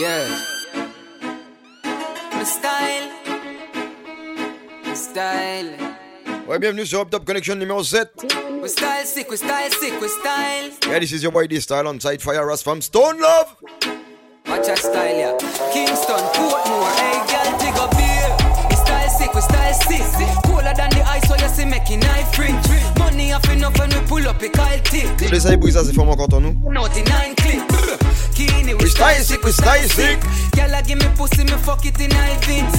Yeah. My style. My style. Ouais, bienvenue sur Up Top Connection numéro 7. We style sick, we style sick, we style. Yeah, this is your boy D-Style on side Fyah Ras from Stone Love. Watch our style, yeah. Kingston, Portmore, hey, girl, take up beer. Sick, we style sick. Cooler than the ice, so you see making knife ring. Money off enough when we pull up a Kyle tick. Les saïbouis, ça c'est vraiment content nous. Naughty nine clip. Kini, we style sick, we style sick. Girl, I give me pussy, me fuck it in Ivins.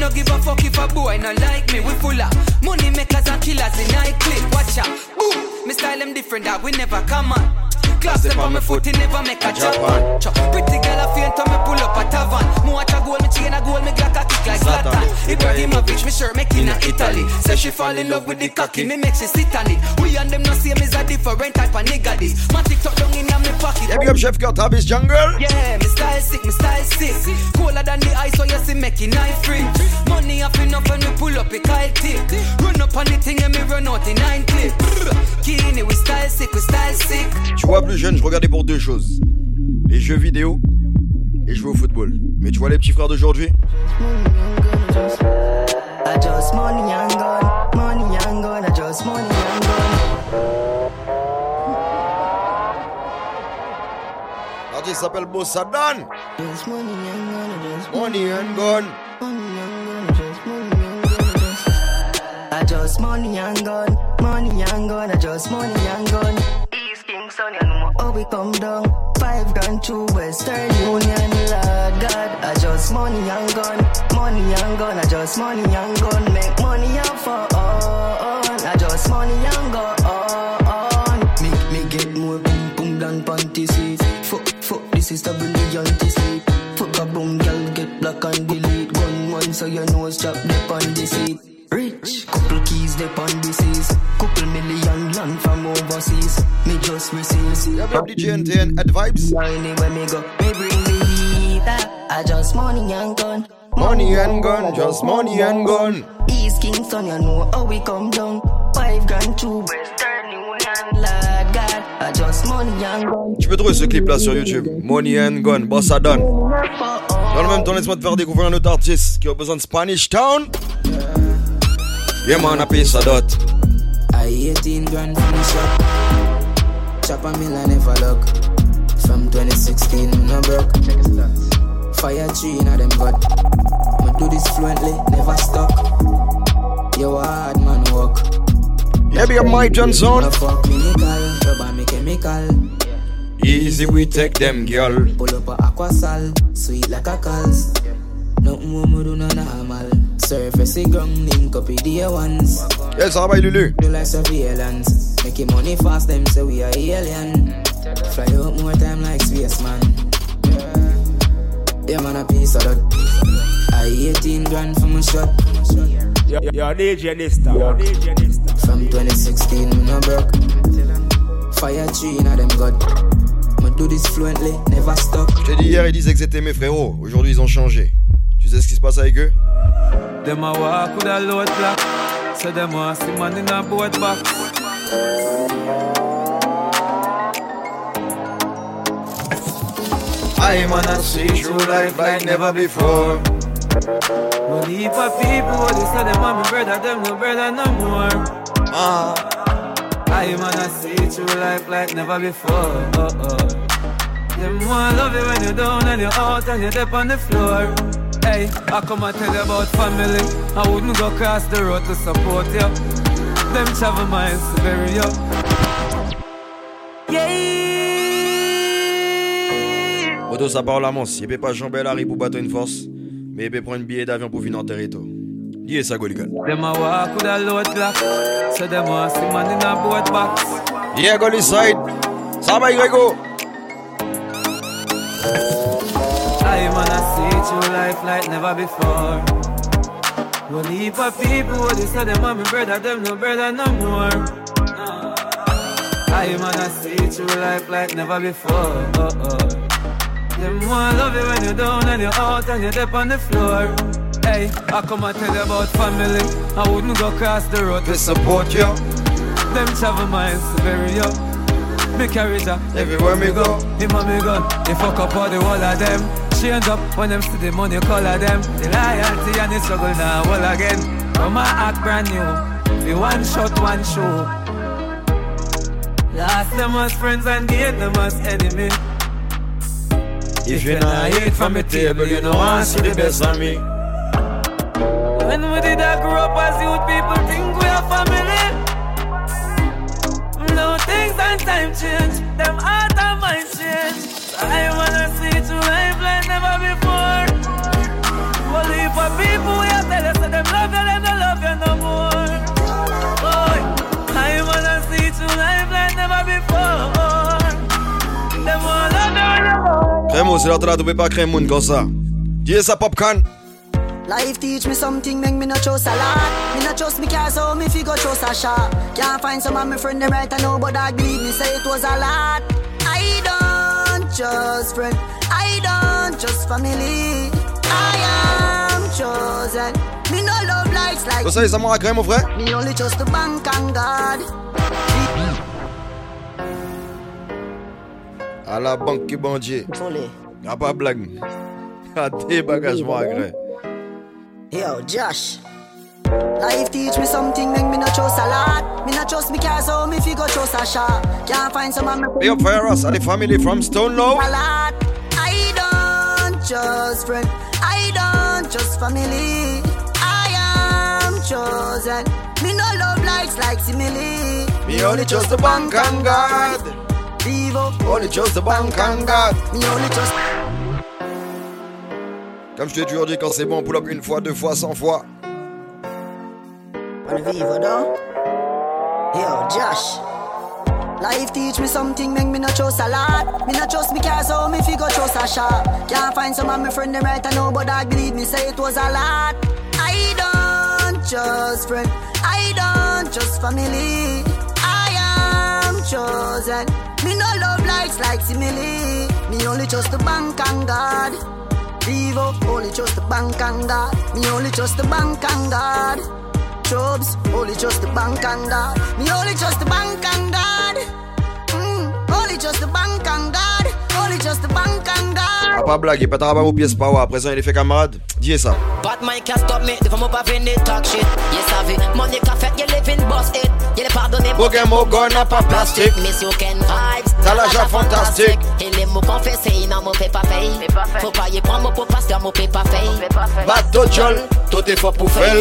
No give a fuck if a boy not like me. We full of money makers and killers in night clip. Watch out, boom. Me style them different that we never come on. Class step on my foot, it never make a jump. Chop. Pretty girl a faint on me pull up a tavern. Me watch a goal, me chain a goal, me glock a kick like Zlatan. Ibrahimovic, me shirt make in a Italy. Say she fall in love with the cocky, me make she sit on it. We and them no same is a different type of nigga this. My TikTok down in a me pocket. Big up Chef Kurt, Travis Jungle. Yeah, me style sick, me style sick. Cooler than the ice, so you see making knife free. Money up enough and we pull up a Kyle tick. Run up on the thing and me run out in nine clip. Kini, we style sick, we style sick. Tu vois, plus jeune, je regardais pour deux choses les jeux vidéo et jouer au football. Mais tu vois, les petits frères d'aujourd'hui, l'artiste s'appelle Bossadan. Money and gun, I just Money and gun. money and gun, I just money and gun, I just. I just money and gun, money and oh, gun, I just money and gun. East Kingston, you know how we come down. Five grand to Western Union, Lord God. I just money and gun, money and gun, I just money and gun. Make money and for all. I just money and go on. Make me get more boom boom than panty seat. Fuck, fuck, this is the brilliant sleep. Fuck a boom, girl, get black and delete. Gun one so your nose chop dip on the seat. Rich, couple keys dip on the seas. Overseas. Me just receive. Bien DJ NTN, Head Vibes? Anywhere me go, me bring the heat. I just money and gun. Money and gun, just money and gun. East Kingston, you know how we come down. Five grand to Western Union, Lord God. I just money and gun. Tu peux trouver ce clip là sur YouTube. Money and gun, Bossadan. Dans le même temps, laisse-moi te faire découvrir un autre artiste qui représente Spanish Town. Yeah man, I pay ça dot. I 18 grand from the shop. Chop a mill I never look. From 2016, me no broke. Fire tree in a them god. Me do this fluently, never stuck. Yo, a hard man walk. Yeah, big up Mike Johnson. No fuck clinical, rubber me chemical. Easy we take them, girl. Pull up a aquasal, sweet like a calls. Nothing more me do no normal. Surface the ground, link up with the ones. Yeah, ça va, Lulu? Do like surveillance. Making money fast, them say we are alien. Fly out more time like spaceman. Yeah, man, a piece of that. I 18 grand for my shot. Yo, yo, DJ this time. Yo, DJ this time. From 2016, me no broke. Fire tree them. Je t'ai dit hier, ils disaient que c'était mes frérots. Aujourd'hui, ils ont changé. Tu sais ce qui se passe avec eux? Them a walk with a load block. So them want see man in a boat box. I wanna see through life like never before. One heap of people, they say them want me brother, them no brother no more. Ah, I wanna see through life like never before. Oh, oh. Them want love you when you're down and you're out and you're deep on the floor. Hey, I come and tell you about family. I wouldn't go across the road to support you. Them travel miles to bury you. Yeah. Auto, ça parle à mons. Il peut pas jamber la rue pour battre une force. Mais il peut prendre un billet d'avion pour venir en territoire. Dis ça, Goligal. Them a walk with a load block. So them want see man in a boat box. Yeah, Goli side. Ça va, Grego. I wanna through life like never before. One heap of people, they say them want me brother, them no brother no more. I wanna see through life like never before. Oh, oh. Them want love you when you're down and you're out and you're deep on the floor. Hey, I come and tell you about family. I wouldn't go cross the road To support you Them travel to bury you. Me carry that everywhere me go. him and me gun, he fuck up all the whole of them. Change up when them see the money color them. The loyalty and the struggle now all again. Come my act brand new. The one shot, one show. Last them as friends and gain them as enemy. If you not eat from the table, you know I see the best of me. When we did I grow up as youth, people think we are family. No things and time change, them heart and mind change. I wanna see to life like never before. Only for people we are tell us that them love you, them don't love you no more. Boy, I wanna see to life like never before. Them all love you, love you. Crémo, c'est l'heure de la double pas crème comme ça. Dis popcorn. Life teach me something, make me not trust a lot. Me not trust me car, so me figure trust a shot. Can't find some of my friend them right, I know, but I believe me say it was a lot. I don't just friend, I don't just family. I am chosen. Me no love like ça m'a crème, mon frère? me only trust the bank and God. À la banque. Fully. Y'a pas blague. À tes bagages, moi, crème. Yo, Josh. Life teach me something, make me not trust a lot. Me not trust me car, so me figure trust a shot. Can't find some of my Big up Fire Us and the family from Stone Low. a lot. I don't just friend, I don't just family. I am chosen. Me no love likes like simile. Me only trust the bank and God. Vivo, Only trust the bank and God. me only trust. Comme je t'ai toujours dit, quand c'est bon, pull up une fois, deux fois, cent fois. On Vivo though. Yo, Josh. Life teach me something, make me not trust a lot. Me not trust me car, so me figure trust a shot. Can't find some of my friend them right, I know, but I believe me say it was a lot. I don't just friend, I don't just family. I am chosen. Me no love likes like simile. Me only trust the bank and God. Vivo, only trust the bank and God. Me only trust the bank and God. Jobs, only just the bank and God. Me only just the bank and God. Mm, only just the bank and God. Only trust the bank and Ah, God. pas blague, il pètera pas vos pièces power. À présent, il est fait camarade. Dis ça. Bad mind can't stop me, devant moi pas venir talk shit. Yes, money qu'a fait, you live in boss it. You les pardonner, Aucun mot, n'a pas plastique. Miss you can vibes, T'as l'argent fantastique. Et les mots confessés, il n'en fait pas fait. Faut pas y prendre mon pot parce que mon fait pas fait. Bateau Jol, tout est fort pour faire.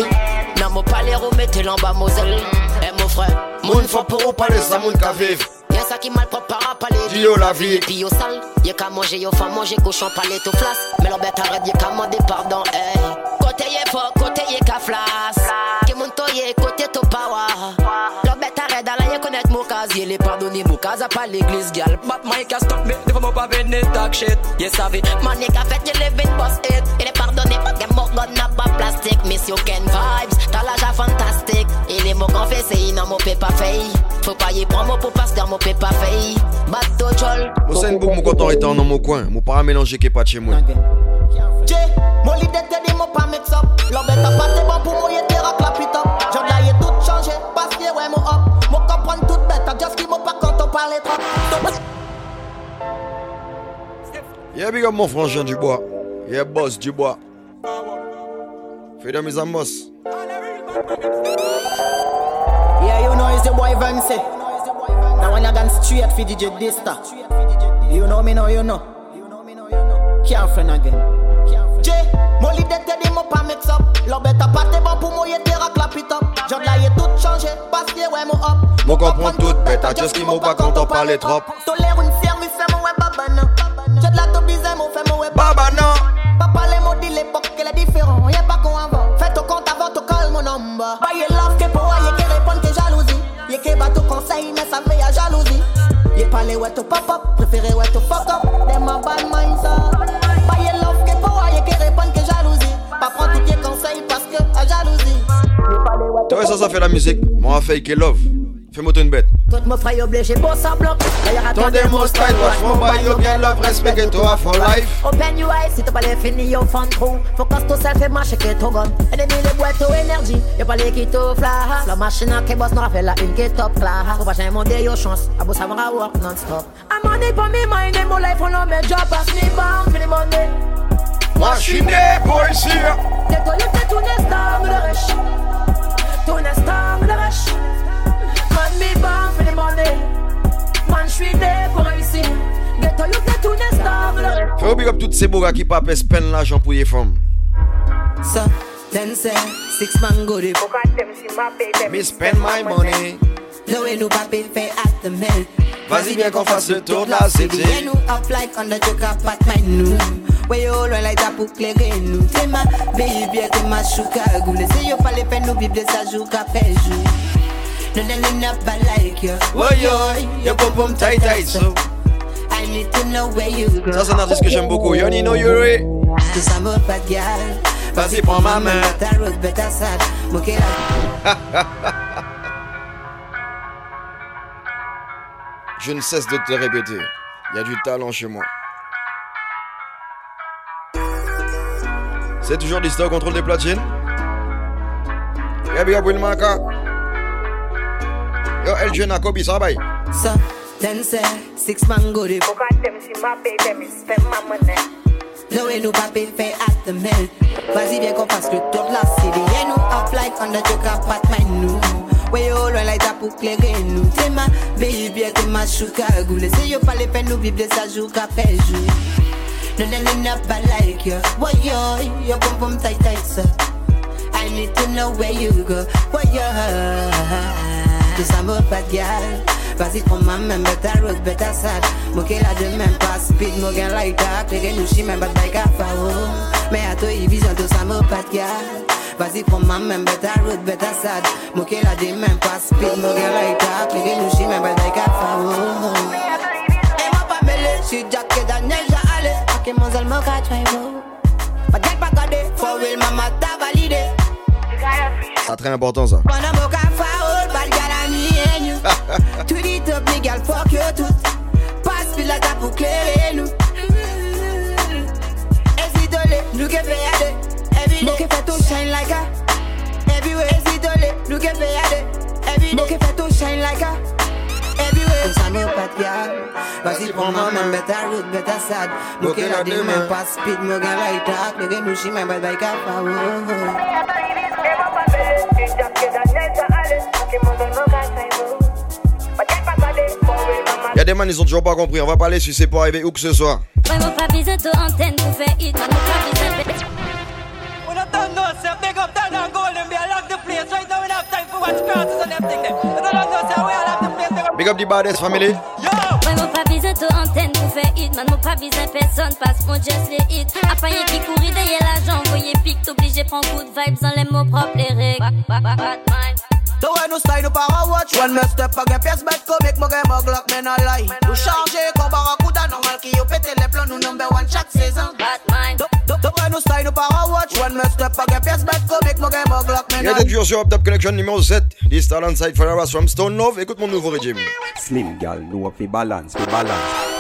Non, mon palais, remettez l'en bas, Moselle. Eh, mon frère, Moun faut pour ou parler, ça moun ka vive. Y'a ça qui mal propre par parler. Dis yo la vie. Puis yo sale, y'a qu'à manger, yo faim manger, cochon palais tout flas. Mais l'on bête arrête, y'a qu'à demander pardon, hey. Côté y'a fort, côté y'a qu'à flas. Qui monte y'a côté to power. L'on bête arrête, dans la y'a connaître mon casier, les pardonner, mon cas à pas l'église, gal. But my can't stop me, devant moi pas venir talk shit. Yes, I Money qu'a fait, you live in boss it. Il est pardonné, pas que mon gun n'a pas plastique. Miss you can vibes, t'as l'âge fantastique. Et les mots confessés, ils n'en m'ont fait pas fait. Faut pas y prendre mon pour pasteur, mon fait pas fait. Bateau Jol. Moi, c'est une boucle, mon content étant dans mon coin. Mon pas mélanger qui est pas de chez moi. J, mon leader te dit mon pas mix up L'homme est pas t'es bon pour moi y'a t'es rock la pit up J'en ai y'a tout changé parce que ouais mon up Mon comprendre tout bête à just qui mon pas quand on parle trop Yeah, big up mon frangin du bois. Yeah, boss du bois. Fais de mes amos. Yeah you know it's the boy Vancy Now when I gone straight for DJ Dista You know me know you know Can't friend again J, mon leader te dit mon pas mix up L'homme est pas t'es bon pour moi y'a t'es rock la pit up J'en ai y'a tout changé parce que ouais mon up Mon comprend tout bête, à just qui m'ont pas quand on parlait trop. Tolère une service, fais mon web babana. J'ai de la top bizarre, mon fait mon web Baba non. Papa les mots de l'époque, qu'elle est différent, y'a pas qu'on avant. Fais ton compte avant, ton call mon number. Bah y'a love que pour y'a qui répond que jalousie. Y'a qui bat ton conseil, mais ça fait à jalousie. Y'a pas les ouais to pop up, préféré ouais to fuck to ça fait la musique. Moi, fake et love. Fais-moi une bête. Tout mon frère obligé, beau ça bloc. D'ailleurs, Ton démo style, watch mon bail, yo, bien love, respect et toi for life. Open your eyes, si t'as pas les fini, yo fun trou. Focus yourself et marche que ton gun. Ennemi les boîtes to énergie, y'a pas les qui to flash. La machine qui bosse n'aura fait la une qui top class. Faut pas jamais demander yo chance, à beau savoir work non-stop. I'm money for me mind and my life on me job pass me the money. machine tout nestant de rush. Tout nestant de rush. Man me born for the money. Man j'suis né pour réussir. Ghetto rush. Fais up toutes ces bourras qui papent spend l'argent pour les femmes. Say, six man go de Me spend my money. Nous pas fait at the mill Vas-y bien qu'on fasse le tour de la nous up like on the joker pat my nous Where you all like that pour clairer nous T'es ma baby, t'es ma chouka goule Si yo pas les peines nous vivre ça joue qu'à péjou No, no, no, no, but like you Oh yo, your pom pom tight tight so. I need to know where you go Ça c'est un artiste que j'aime beaucoup. Yoni no Yuri. Tout ça me pas de gal Vas-y prends ma main. Ta route, bête sad Moquer la Je ne cesse de te répéter. Il y a du talent chez moi. C'est toujours l'histoire au contrôle des platines. Yeah, big up Wilmaka. Yo, Kobe, ça va? So, then say, six man go de Là où nous pas fait at the mill. Vas-y bien qu'on fasse le tour de la city. Et nous up like on the joker pat my nous Where you all like that pour clairer nous. T'es ma baby, t'es ma chouka goule. Yo pas les peines nous vivre qu'à No, no, no, no, but like you. Boy, yo, yo pum pum tight tight so I need to know where you go. Boy, yo ça me pas de gal Vas-y prends ma main, better road, better sad Moke la de même pas speed, mo gen like that Klege nou shi men bat bay ka fa Mais à toi, il vision tout ça me pas de Vas-y prends ma main, better road, better sad Moke la de même pas speed, mo gen like that Klege nou shi men bat bay ka fa Et moi pas mêlé, j'suis Jack et Daniel, j'ai allé Ake mon zel mo ka try wo Pas get pas gade, for real mama ta validé C'est très important ça. When I'm a foul, bad gal I me and you. Tweet it up, me gal, fuck you tout. Passe pile la table pour clairer nous. Hésitolé, nous qui fait yade. Every day, fait tout shine like a. Everywhere, hésitolé, nous qui fait yade. Every day, fait tout shine like a. Everywhere, tout ça me pas de gal. Vas-y, prends moi même better route, better sad. Moi qui la dit même pas speed, moi gal like that. Le gars nous chie même bad by cap, oh. Il y a des man, ils ont toujours pas compris. On va pas aller si c'est pour arriver où que ce soit. Pas pas big up the baddest family. Pas de antenne pour faire hit, man, pas besoin de personne parce qu'on just pas qui courir derrière l'argent, envoyer pic, t'obligé prendre good vibes mots propres, les règles. Batman. The way nous style nous para watch When me step again pièce bête comique Mo game glock men a lie Nous changer comme Barracuda Normal qui yo pété les plans Nous number one chaque saison Batman The way nous style nous para watch When me step again pièce bête comique Mo game glock men Il y a a toujours sur Up Top Connection numéro 7. This talent side for us from Stone Love. Écoute mon nouveau régime. Slim gal, know fi balance, fi balance.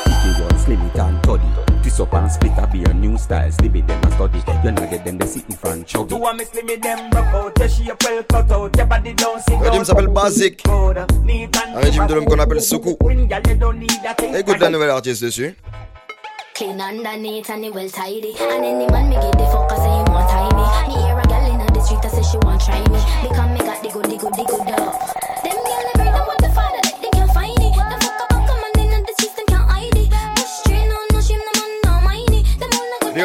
Picky one, slim it and toddy. Twist up and split be a new style. Slim it them a study. You know get them they sit in front chuggy. You want me them rock out, your shape well cut out, your body don't sit Le régime s'appelle Basic. Un régime de l'homme qu'on appelle Soukou. Écoute la nouvelle artiste dessus. Clean underneath and it well tidy. And any man me get the fuck I say he want tie me. Me hear a gal inna the street I say she want try me. Because me got the good, the good, the good up.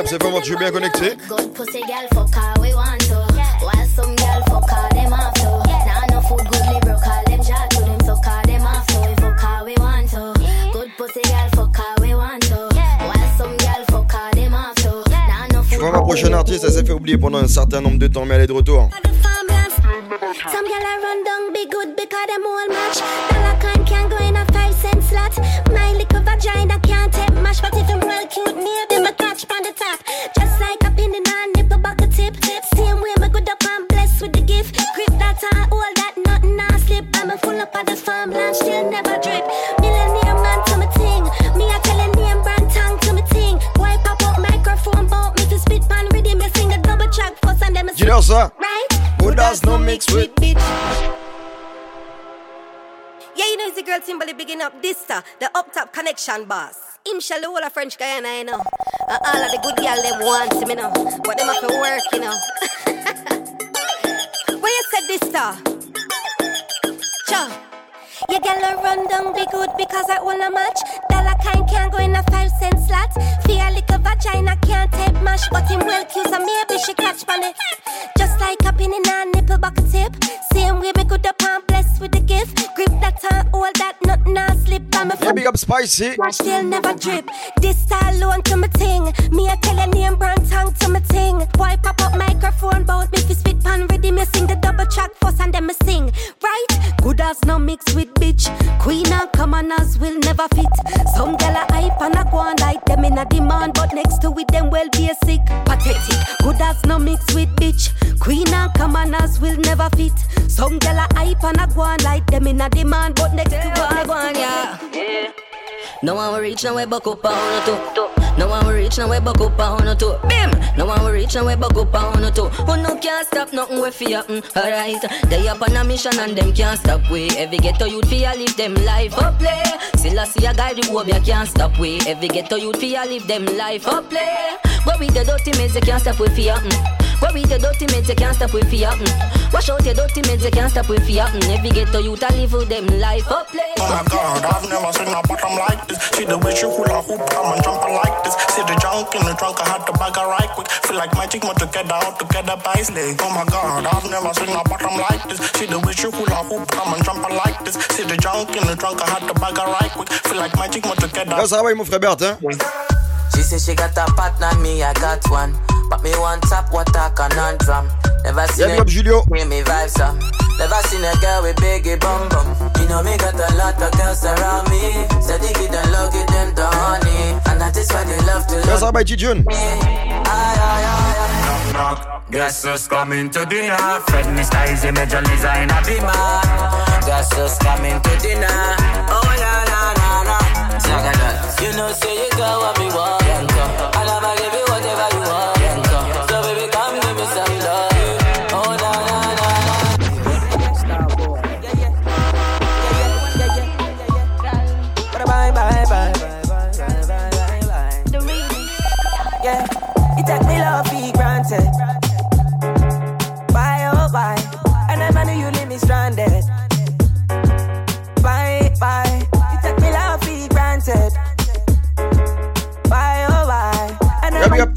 C'est vraiment tu es bien connecté. Good pussy gal fuck her we want to. While some gal fuck her them off to. Nah no food good liver call them jack to them suck her them off to. We fuck her we want to. Good pussy gal fuck her we want to. While some gal fuck her them off to. Nah no Je vois ma prochaine artiste, elle s'est fait oublier pendant un certain nombre de temps, mais elle est de retour. Some run down be good because them all match. Does no mix with Yeah, you know it's the girl Timberly bigging up this star, the up top connection boss. him shall the French Guyana, you know. And all of the good girl them want him, you know. But them have to work, you know. Where you said this, star? Cha. Your girl a run down be good because I wanna match. Dollar kind can't go in a five cent slot. Feel a little vagina can't take mash, but him well cues and maybe she catch on it. Just like a pin in a nipple bucket tip. Same way me good up and blessed with the gift. Grip that and hold that nut now slip by my Yeah, big up Spicy. Still never drip. This style alone to my ting. Me I tell your name brand tongue to my ting. Boy pop up microphone bout me fi spit pan ready me sing the double track first and then me sing. Right? Good as no mix with bitch. Queen and commoners will never fit. Some gal a hype and a go like them in a demand, but next to it them well basic. Pathetic. Good as no mix with bitch. Queen and commoners will never fit. Some gal a hype and a go on like them in a demand, but next to it go on, yeah. No one will reach nowhere but up on two. No one will reach nowhere but up on two. Bim. No one will reach nowhere but up on two. Who no can't stop nothing we fear. Mm, alright. They up on a mission and them can't stop we. Every ghetto youth fear live them life up play. Still I see a guy the world you can't stop we. Every ghetto youth fear live them life up play. But with the dirty meds you can't stop we fear. Mm. Go with your dirty meds, you can't stop with fear. Mm. Wash out your dirty meds, you can't stop with fear. Mm. Every ghetto youth a live with them life up play. Oh my god, I've never seen a bottom like this. See the way she hula hoop, come and jump like this. See the junk in the trunk, I had to bag her right quick. Feel like magic, more together, all together by leg. Oh my god, I've never seen a bottom like this. See the way she hula hoop, come and jump like this. See the junk in the trunk, I had to bag her right quick. Feel like magic, more together. Là, ça va, mon frère Bertin. She say she got a partner, me I got one. But me want top what a conundrum. Never seen yeah, a Julio. me vibes up. Never seen a girl with biggie bum bum. You know me got a lot of girls around me. Said they get and love it them the honey. And that is why they love to love That's by June. Knock knock. Guess who's coming to dinner? Fred Mr. Easy Major designer be man. Guess who's coming to dinner? Oh la la la la. You know say you got what me want.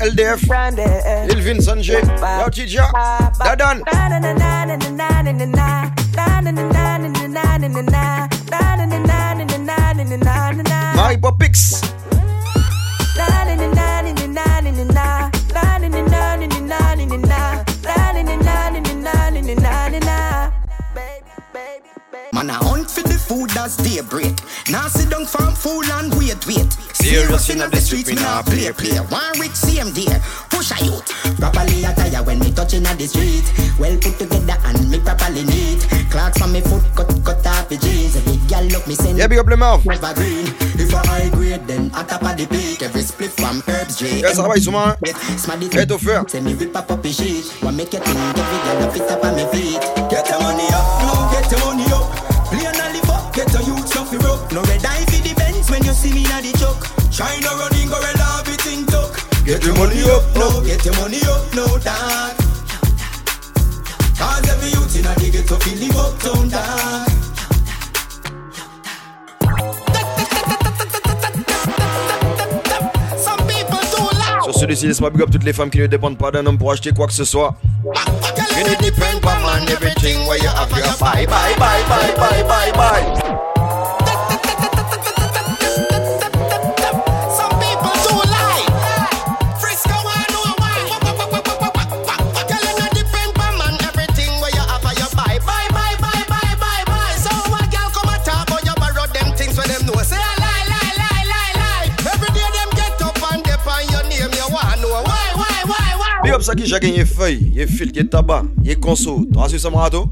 LDF, Lil Sanjay, Yo Tija, Dadan. My Popix. Man, I hunt for the food that's daybreak. Now sit down farm fool and wait, wait. Serious in the streets, me nah play, play. One rich CM there, push a youth. Properly attire when me touching at the street. Well put together and me properly neat. Clocks from me foot, cut, cut off the jeans. Every girl look me send. Yeah, big up the mouth. Never green. If I high grade, then at top of the peak. Every split from herbs, J. Yeah, ça va, ils sont mal. Faites au feu. Say me rip up up the sheet. What make you think every girl up it up on me feet? Get the you see me na the choke. China running, go red love it in talk. Get your money up, no, get your money up, no dog. Cause every youth in a the ghetto feel live up, down dog. Sur celui-ci, laisse-moi big up toutes les femmes qui ne dépendent pas d'un homme pour acheter quoi que ce soit. You need depend on man, everything where you have your bye bye bye bye bye bye bye. Ça qui j'ai gagné feuille, y'a fil, y'a tabac, y'a conso. T'as su ça marato?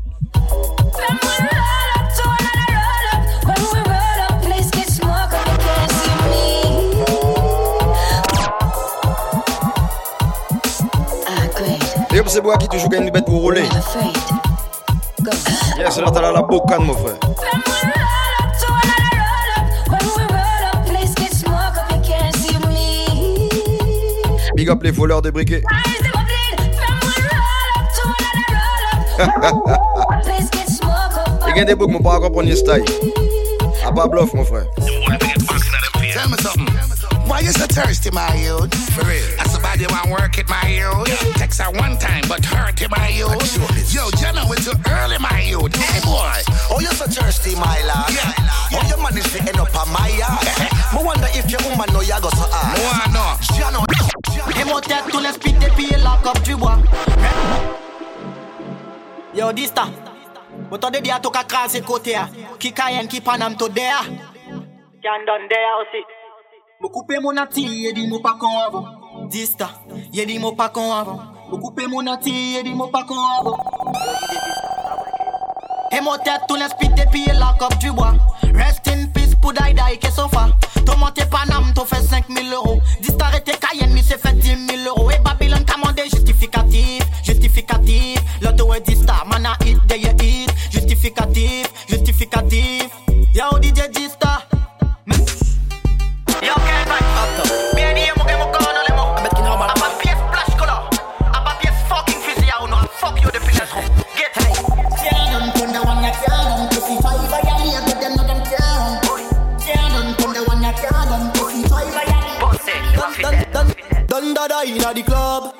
Big up c'est moi qui toujours gagne une bête pour rouler. Yes, là t'as la boucane mon frère. Big up les voleurs de briquets. Et gain des boucs, mon pas comprendre style. À pas bluff, mon frère. Tell me something. Why you so thirsty, my youth? For real. That's about you want work it, my youth. Text her one time, but hurt it, my youth. Yo, Jenna, it's too early, my youth. Hey, boy. Oh, you so thirsty, my lad. Yeah. Oh, your man is to end up on my yard. I wonder if your woman know you go so hard. No, I know. Jano. Et mon tête, tous les speed des pieds là comme du bois. Yo, Dysta. Botode dia toka krasi kote ya. Ki kayen ki panam to dea. Can done there aussi. Mou coupe mon ati, ye di mou pa kon avon. Dysta, ye di mou pa kon avon. Mou coupe mon ati, ye di mou pa kon avon. Et mon tête, tous les speed des pieds là comme du bois. Rest in peace pour die die ke sofa. To monte Panam, to fait 5000 euros. Dysta arrêté Cayenne, mi se fait 10 000 euros. Et Babylone commandé you hit. Justificatif, justificatif. Yo DJ Dysta. Hmm? Yo, Kelvin, bien dit, mo mo kono le mo. Abet ki normal. Apa pièce flash color. Apa pièce fucking fusil à uno. Fuck you depuis le Get hey. Tear them from the one that tear them pussy toy violate with them no them tear them. Tear them from the one that tear pussy. Dun, dun, dun, the.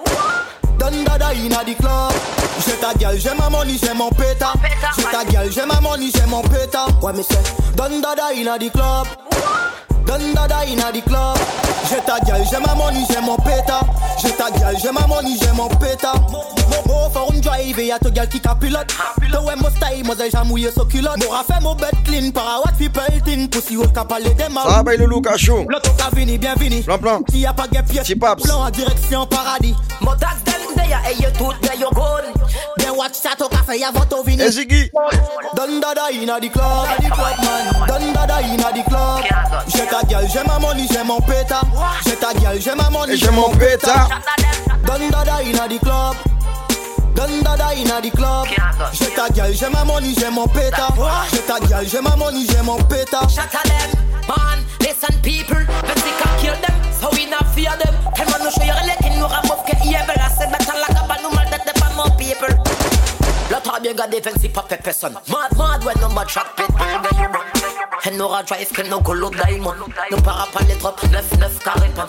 Dun the ta gueule, j'ai ma money, j'ai mon péta. J'ai ta gueule, j'ai ma money, j'ai mon péta. Ouais, mais c'est Dun dada inna the club. Dun dada inna the club. J'ai ta gueule, j'ai ma money, j'ai mon péta. J'ai ta gueule, j'ai ma money, j'ai mon péta. Mo for un drive, y'a ta gueule qui capilote. Te ouais, mon style, moi j'ai mouillé so culotte. M'aura fait mon bed clean, para what people think. Pussy haute qu'a parlé des mal. Ça va, bail le loup cachou. L'auto qu'a vini, bienvenue. Plan, plan. S'il y a pas de pièce, plan en direction paradis. Mon tax them there, et you tout there, you gone. Then watch ça au café, y'a votre vini. Et Ziggy. Don dada inna the club, the club man. Don dada inna the club. J'ai ta gueule, j'ai ma money, j'ai mon péta. J'ai ta gueule, j'ai ma money, Et j'ai mon péta. Don dada inna the club. Don dada inna the club. J'ai ta gueule, j'ai ma money, j'ai mon péta. J'ai ta gueule, j'ai ma money, j'ai mon péta. Shut them, man, listen people When they can kill them, so we not fear them Hey man, no show you letting no remove ke evil I said better like a banu mal that the more people L'autre bien gardé defensive pas fait personne Mad mad when number track pit And no drive que no golo diamond No para pas les trop 9-9 carré pas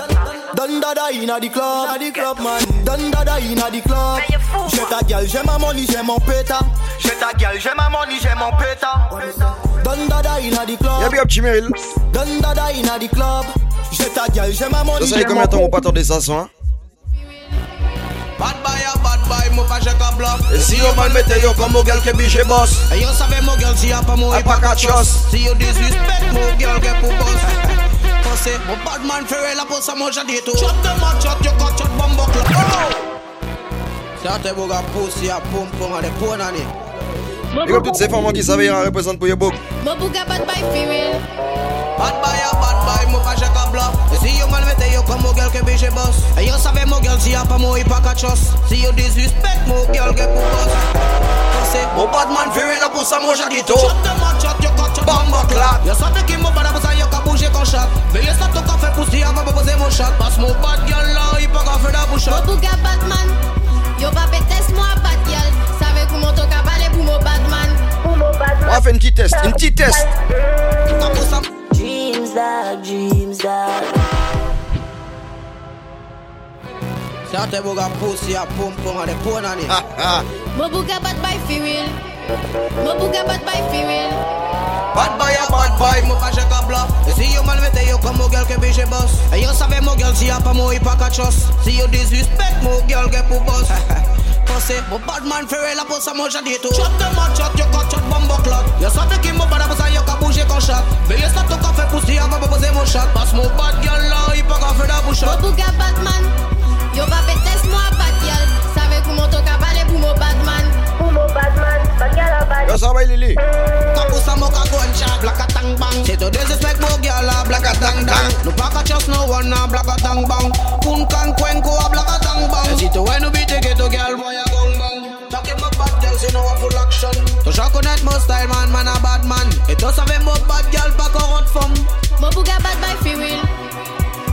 Don dada inna the club, the club man. Don dada inna the club. J'ai ta gueule, j'ai ma money, j'ai mon péta. J'ai ta gueule, j'ai ma money, j'ai mon péta. Don dada inna the club. Y'a big up Chimeril. Don dada inna the club. J'ai ta gueule, j'ai ma money, Ça, ça j'ai fait combien mon de temps on pas attendre ça, ça, hein? Bad boy, a bad boy, mo pa jek a bluff Et si yo mal mette yo comme mon gars que biche boss. Et yo savez mon girl si y'a pas mo A pas qu'à chos. Si yo disrespect mo girl get pour boss Pensez, mon bad man fait la pour ça moi j'ai dit tout Shot them a shot, yo got shot bombo club Ça te boga pussy a pom pom a de ponani Big up toutes ces femmes qui savent rien représente pour yo book. Mabuga bad boy for real. Bad boy a bad boy, mo pa jek a bluff Et si yo mal mette yo comme mon girl que biche boss. Et yo savez mon girl si y'a pas mo y pas qu'à chos Si yo disrespect mo girl get pour boss. Pensez, mon oh, bad man fait la pour ça moi j'ai dit tout Shot them a shot, yo got shot bombo club Yo sorte qui mo bada pour ça yo ka bouger con shot. Mais yo sorte qu'on fait pousser avant de poser mon shot. Parce mon bad girl là, il pas qu'à faire la bouche Mabuga Batman. Yo va péter moi bad girl. Savez comment ton cabaret pour mon Batman. Pour mon On Batman. va faire une petite test, une petite test. Dreams dog, dreams dog. Ça te boga pussy a pom pom a de ponani Mabuga bad boy for real. Mabuga bad boy for. Bad boy a bad boy, mo pa jek a bluff Et si yo mal mette yo comme mon girl que biche boss Et yo savez mon girl si y'a pas mo y pas qu'à chos Si yo disrespect mo girl get pour boss Pensez, mon bad man fait la pour ça moi j'ai dit tout Shot them a shot, yo got shot bombo clot Yo savez qui mo bada pour ça yo ka bouger con shot Mais yo stop to ka fait pousser avant de poser mon shot Parce mon bad girl là, il pas qu'à faire la bouche Mabuga Batman. Yo va péter moi bad girl. Savez comment ton cabaret pour mon Batman. Pour mon Batman. Yo sabay Lily Tapos sa mukha gunshot Black at tang bang. She to disrespect mo girl a black at tang tang. No back trust no one a black at tang bang. Kun kan kwen ko a black at tang bang. She to when you be take it to girl boy a gong bang. Talking about bad girls you know a full action. To shock on that mo style man man a bad man. It doesn't sabi mo bad girl pa ko hot fam Mo buga bad by free will.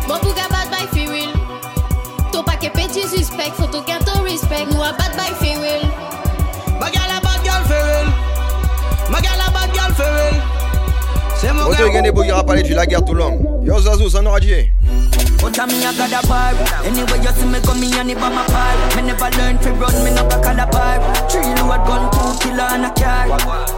Mo buga bad by free will. To pa ke petit suspect Faut to get to respect. Nous a bad by free Auto gen des bouilles à parler de la guerre tout long. Yo Zazou, ça nous a dit. But I me I got a bar Anyway you see me come me and it by my bar Me never learn to run, me no got a bar Three load gun, two killer and a car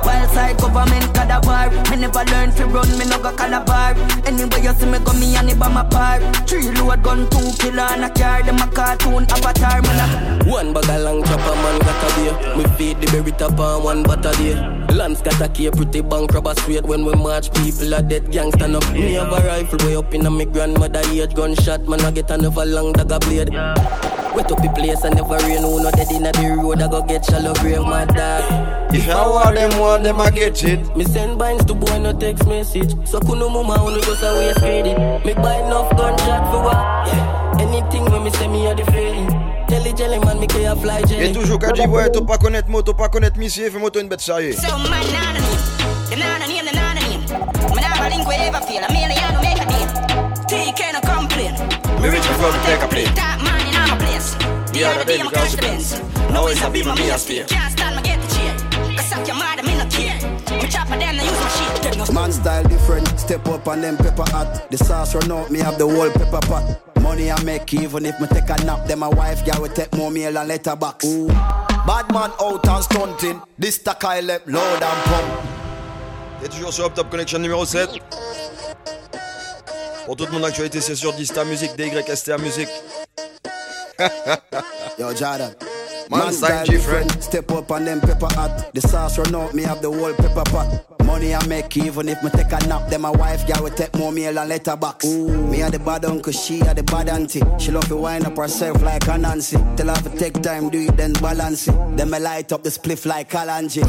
Wild side government got a bar Me never learn to run, me no got a bar Anyway you see me come me and it by my bar Three load gun, two killer and a car Them a cartoon avatar, man One bag of long chopper, man got a beer. Me feed the berry top on one butter day Lance got a key, pretty bank rubber straight When we march, people are dead gangsta no. Me have a rifle way up in a me grandmother age Gunshot, man I get another long dagger blade. Wet up the place and never rain Who no dead inna the road, I go get shallow grave, my dad. If I want them, want them, I get it. Me send binds to boy, no text message. So kuno mama, only just a waste credit. Me buy enough gunshot for what? Yeah. Anything when me say me a the feeling Jelly jelly man, me care fly jelly Et toujours qu'à dire, ouais, t'as pas connaître moi, t'as pas connaître monsieur, fais-moi toi une bête sérieux. So man, nana name. The nana name, the nana. Me never link we ever feel. A million to make a deal. TK no complain. Me rich before me take a plane. Top man in my place. The other day baby my crash girls the the Benz. No, Now it's it's a a beat beat, me me a a spear. spear. Can't stand me get the chair. Cause suck your mother, me no care. Me chop and then I use my shit. Man style different, step up and them pepper hot. The sauce run out, me have the whole pepper pot. Money I make even if me take a nap. Then my wife will take more meal and letterbox. Ooh. Bad man out and stunting. This I left load and pump. Et toujours sur Up Top Connection numéro 7. Pour toute mon actualité, c'est sur Dista Music, DYSTA Music. Yo, Jordan. Man style different. Step up and them pepper hot. The sauce run out, me have the whole pepper pot. Money I make even if me take a nap. Then my wife girl will take more meal and letterbox. Ooh, me a the bad uncle, she a the bad auntie. She love to wind up herself like a Nancy. Tell her to take time, do it then balance it. Then me light up the spliff like Kalanji.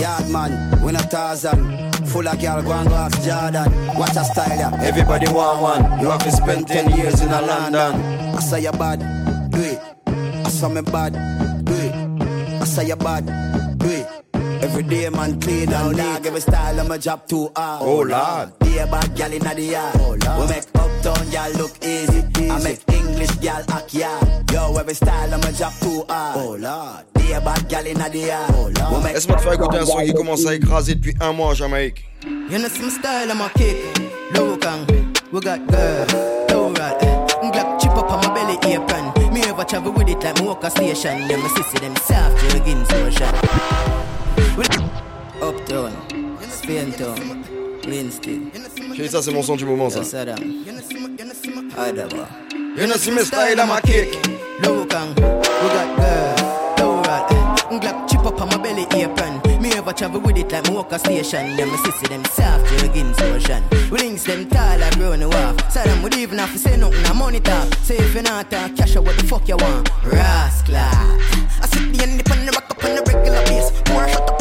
Yard man, we not Tarzan. Full of girl, go and go ask Jordan. Watch a style, yeah. Everybody want one. You have to spend 10 years in a London. I say you bad, do it. I saw me bad, do it. I say you bad, do it. Every day man clean and dog Every style of my job too hard Oh, Lord. Be a bad gal inna the yard We make uptown gal look easy, I make English gal act yard Yo, every style of my job too hard Oh Lord bad gal inna the yard We make Laisse-moi te faire écouter un son qui commence à écraser depuis un mois en Jamaïque. You know some style I'm a kick. Low gang, we got girl, low rod. Glock chip up on my belly apron. Me ever travel with it like Mocha station. Yeah, my sister them soft motion. Uptown, Spaintown, Linstead. Chérie, ça c'est mon son du moment ça. Adaba. You know see me style I'm a kick. Low gang, we got girl, low rod. Glock chip up on my belly apron. Me ever travel with it like Mocha station. Yeah, my sister them soft jeggings motion. We links them tall like brown and walk. Saddam would even have to say nothing, I money talk. Say if you not talk, cash out what the fuck you want. Rascal. I sit the end on the rock up on the regular base. More shut up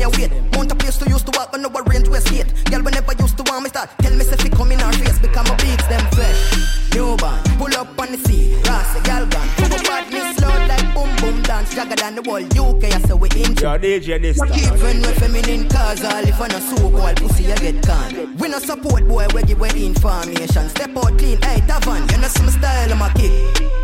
me know from when me a wait. Mount a place to used to walk on our range west gate. Girl we never used to want me start. Tell me if it come in our face because my beats them fresh. New band, pull up on the sea. Ras a gal gun. Full of badness, loud like boom boom dance. Jagger than the wall. UK I say we in. Yo, DJ this Keep when we feminine cause all if I no soak all pussy you get can. We no support boy we give we information. Step out clean, hey Tavan, you know some style I'm a kick.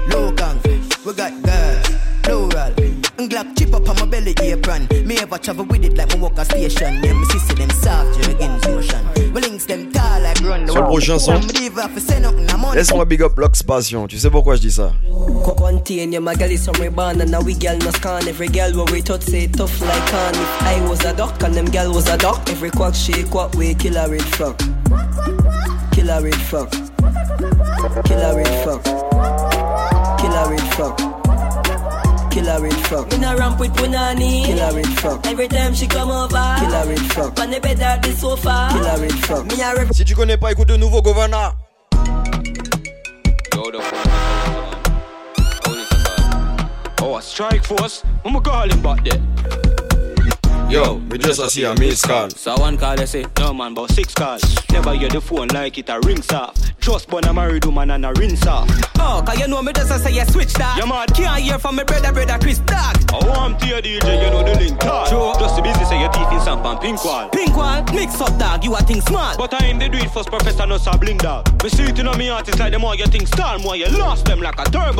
Low gang, we got girl, plural. Glock chip up on my belly apron. Me ever travel with it like my walker station. Yeah, me sister them soft jeggings motion. We links them tall like run the Sur le prochain son. Some on Laisse-moi big up Lux Passion. Tu sais pourquoi je dis ça? Contain your my girl is from reborn and now we girl no scan Every girl where we touch say tough like can If I was a duck and them girl was a duck Every quack shake what way kill a red fuck Kill a red fuck Kill a red fuck Kill a red fuck Kill a red fuck In a ramp with Punani. Kill a red fuck Every time she come over. Kill a red fuck On the bed at the sofa. Kill a red fuck Me a rev- Si tu connais pas, écoute le nouveau Govana. Oh, a strike force? I'ma call him back there. Yo, we just a see a miss call. So one call they say, no man, but six calls. Never hear the phone like it a rings off. Just born a married woman and a rinse off. Oh, cause you know me just a say you switch that. You mad? Can't hear from my brother, brother Chris Dog. Oh, I want to your DJ, you know the link talk. Sure. Just the business say your teeth in samp and pink wall. Pink wall, mix up dog, you a think smart. But I ain't the do it first, professor, no sabling dog. Me see it in me artist like the more you think star, more you lost them like a turbo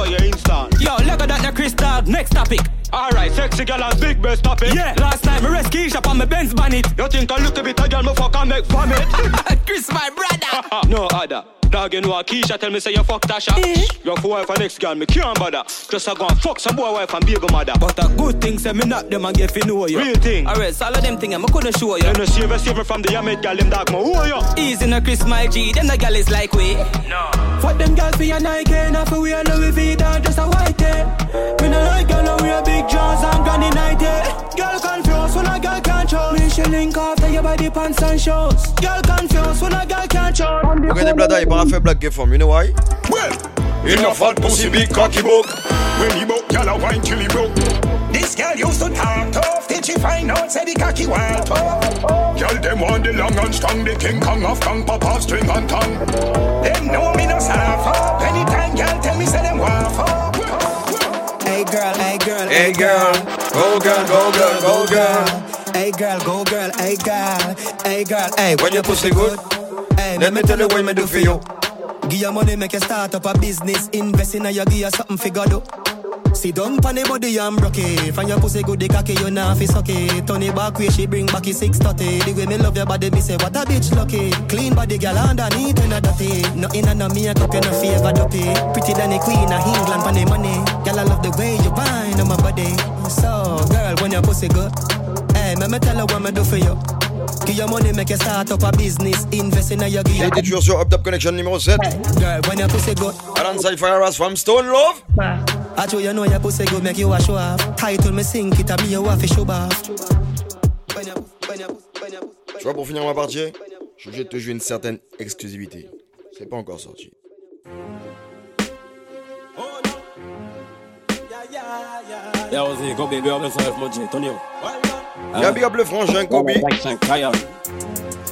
Chris Dog. Next topic. Alright, sexy girl and big breast topic. Yeah, last night me rescue shop on my Benz bonnet. You think I look a bit a girl, me fuck and make vomit? Chris, my brother. no other. Dog, you know a Keisha tell me say you fuck Tasha. Eh? Your for wife and next girl, me can't bother. Just a go and fuck some boy wife and baby mother. But a good thing say me not them and get fi know you. Real thing. Alright, so all of them thing I couldn't show you. You know save a save me from the Yamid girl, them dog, me who are you? Easy no Chris, my G. Them the gal is like we. No. Fuck them girls for your Nike, not for we a Louis Vuitton, just a white tee. Me no like girl, no wear big jaws and granny nighty. Girl confused when a girl can't show. Me she link after your body pants and shows. Girl confused when a girl can't show. Ok, des blada, il para faire blague get from, you know why? Well, in a fat pussy big cocky book. When he book, y'all a wine till he broke. This girl used to talk tough, did she find out say the cocky wild tough? Girl them want the long and strong, the King Kong of Kong, Papa string and tongue. Them know me no soft up, anytime girl tell me say them waff up. Hey girl, hey girl, Hey girl, go girl, go girl, go girl. Hey girl, go girl, hey girl, hey girl, hey. When your pussy good, Let me tell you what me do for you. Give your money, make you start up a business. Invest in a you give you something figure do. See down pan the body and broke it. Find your pussy good, the cocky you now fi suck it. Turn it back way, she bring back it 630. The way me love your body, me say what a bitch lucky. Clean body, girl underneath and a dirty. Nothing and no makeup, you no favor dopey. Pretty than the queen of England, pan the money. Girl, I love the way you bind on my body. So, girl, when your pussy good, hey, me me tell her what me do for you. Give your money, make you start up a business. Invest in a your gear. J'étais toujours sur Up Top Connection numéro 7. Girl, when your pussy good. Alongside Fire Ras from Stone Love. I show you know your pussy good, make you a show off. Title me sink it, a me you have to show off. Tu vois, pour finir ma partie, je suis obligé de te jouer une certaine exclusivité. C'est pas encore sorti. Yo, Z, go I'm myself, mon J, Tony. Yeah, big up le frangin Kobe.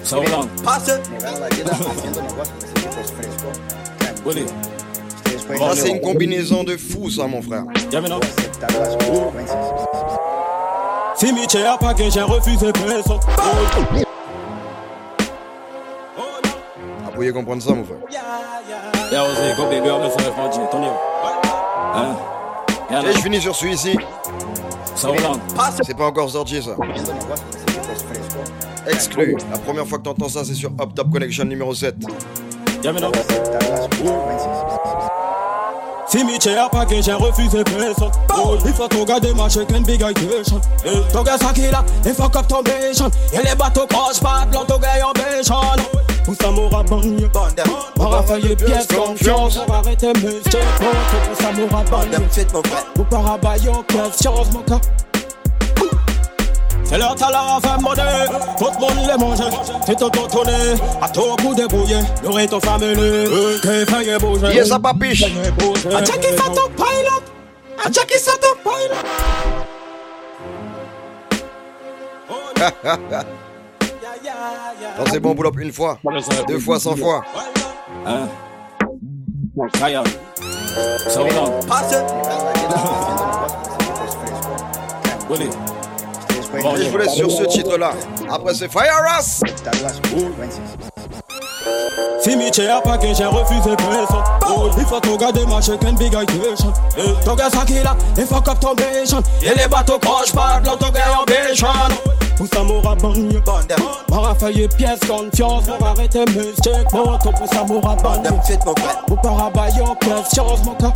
So long. Pase. Willie. Ça, c'est une combinaison de fou, ça, mon frère. Si Miché a pas que j'ai refusé personne. Vous pouvez comprendre ça, mon frère. Tony. Hein? Et je finis sur celui-ci. So long. C'est pas encore sorti, ça. Exclu. La première fois que t'entends ça, c'est sur Up Top Connection numéro 7. Si Miché a pas que j'ai refusé personne. Oh, il faut tout garder ma chicken big vacation. Eh, Tout gars ça qui là, il faut que ton béchon. Et les bateaux crochent pas, de l'auto gars en béchon. Tout ça m'aura bagné. M'aura failli pièce confiance. On va arrêter mes checkpoints. Tout ça m'aura bagné. Vous par abailler questions, mon gars. C'est leur talent à faire monnaie, tout le monde les mange. C'est tout tourné, à tout bout débrouillé, l'aurait ton famille. Que fait bouger. Yes, a papiche. A Jackie Sato pilot, a Jackie Sato pilot. Quand c'est bon, up une fois, deux fois, cent fois. Hein? Et je vous laisse sur ce titre-là. Après, c'est Fire Ras. Si Miché a pas que j'ai refusé personne. Oh, il faut tout garder ma chicken big vacation. Eh, Tout gars ça qui là, il faut que ton béchon. Et les bateaux crochent pas, de l'auto gars en béchon. Tout ça m'aura bagné. M'aura failli pièce confiance. On va arrêter mes checkpoints. Tout ça m'aura bagné. Vous par abailler questions, mon gars.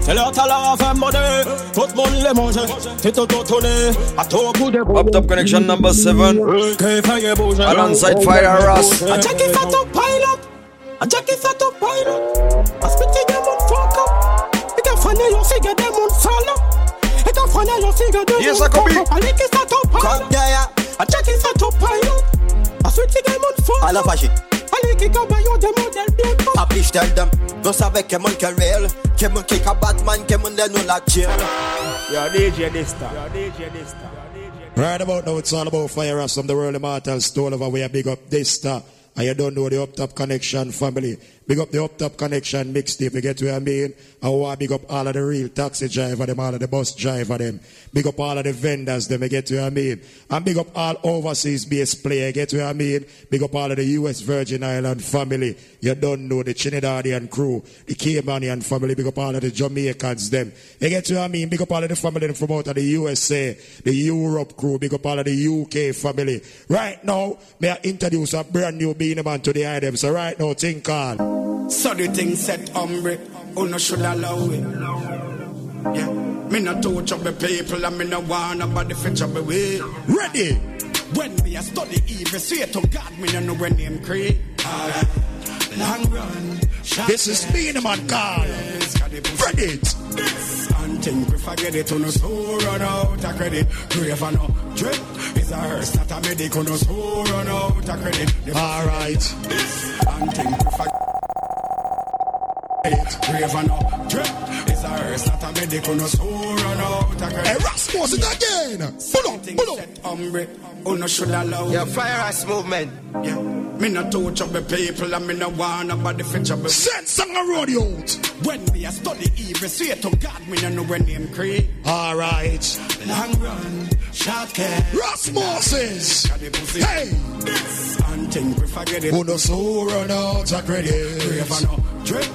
C'est leur talent à faire monnaie, tout le monde les mange, c'est tout tourné, à tout bout de Up Top Connection number 7. Alongside Fyah Ras. A Jackie Sato pilot, a Jackie Sato pilot, a spitty demon fuck up, et qu'à faner yon siga demon solo, et qu'à faner yon siga demon Yes, a copy. A Jackie Sato pilot, a Jackie Sato pilot, a spitty demon fuck À la fâchée. Ali qui cabayon des modèles bien Papiche tell them Don't savais que mon que real Que mon kick a Batman Que mon de nous la chill Yo, DJ Dysta. Yo, DJ Dysta. Right about now, it's all about Fyah Ras from the world immortal Stone Love where big up this star. And you don't know the Up Top Connection family. Big up the Up Top Connection mixtape, you get what I mean? I want big up all of the real taxi driver, them, all of the bus driver, them. Big up all of the vendors, them, you get what I mean? And big up all overseas based player, you get what I mean? Big up all of the US Virgin Island family. You don't know the Trinidadian crew, the Caymanian family, big up all of the Jamaicans, them. You get what I mean? Big up all of the family from out of the USA, the Europe crew, big up all of the UK family. Right now, may I introduce a brand new Beenie Man to the item. So right now, think on. So the thing set umbre, who no should allow it. Yeah, me no touch up the people and me no want nobody up the way. Ready? When me a study evil, swear to God, me no know when name create. Alright, long run. This is me the man call. And think we forget it, on us who run out of credit. Grave and drip is a hearse, not a medic, on us who run out of credit. Alright. This and think we forget it. Grave and no drip is a hearse, not a medic, on us who run out of. Hey, Rasmus it again. Pull up, pull up. Umbre, who no should allow. Yeah, Fyah Ras movement. Yeah, me no touch up the people and me no want nobody fetch up the Send song a rodeo out. When me a study evil, swear to God, me no know when name create. Alright. Long run, short cash. Rasmuses. Hey. This and think we forget it. Who no so run out of credit. Grave and no drip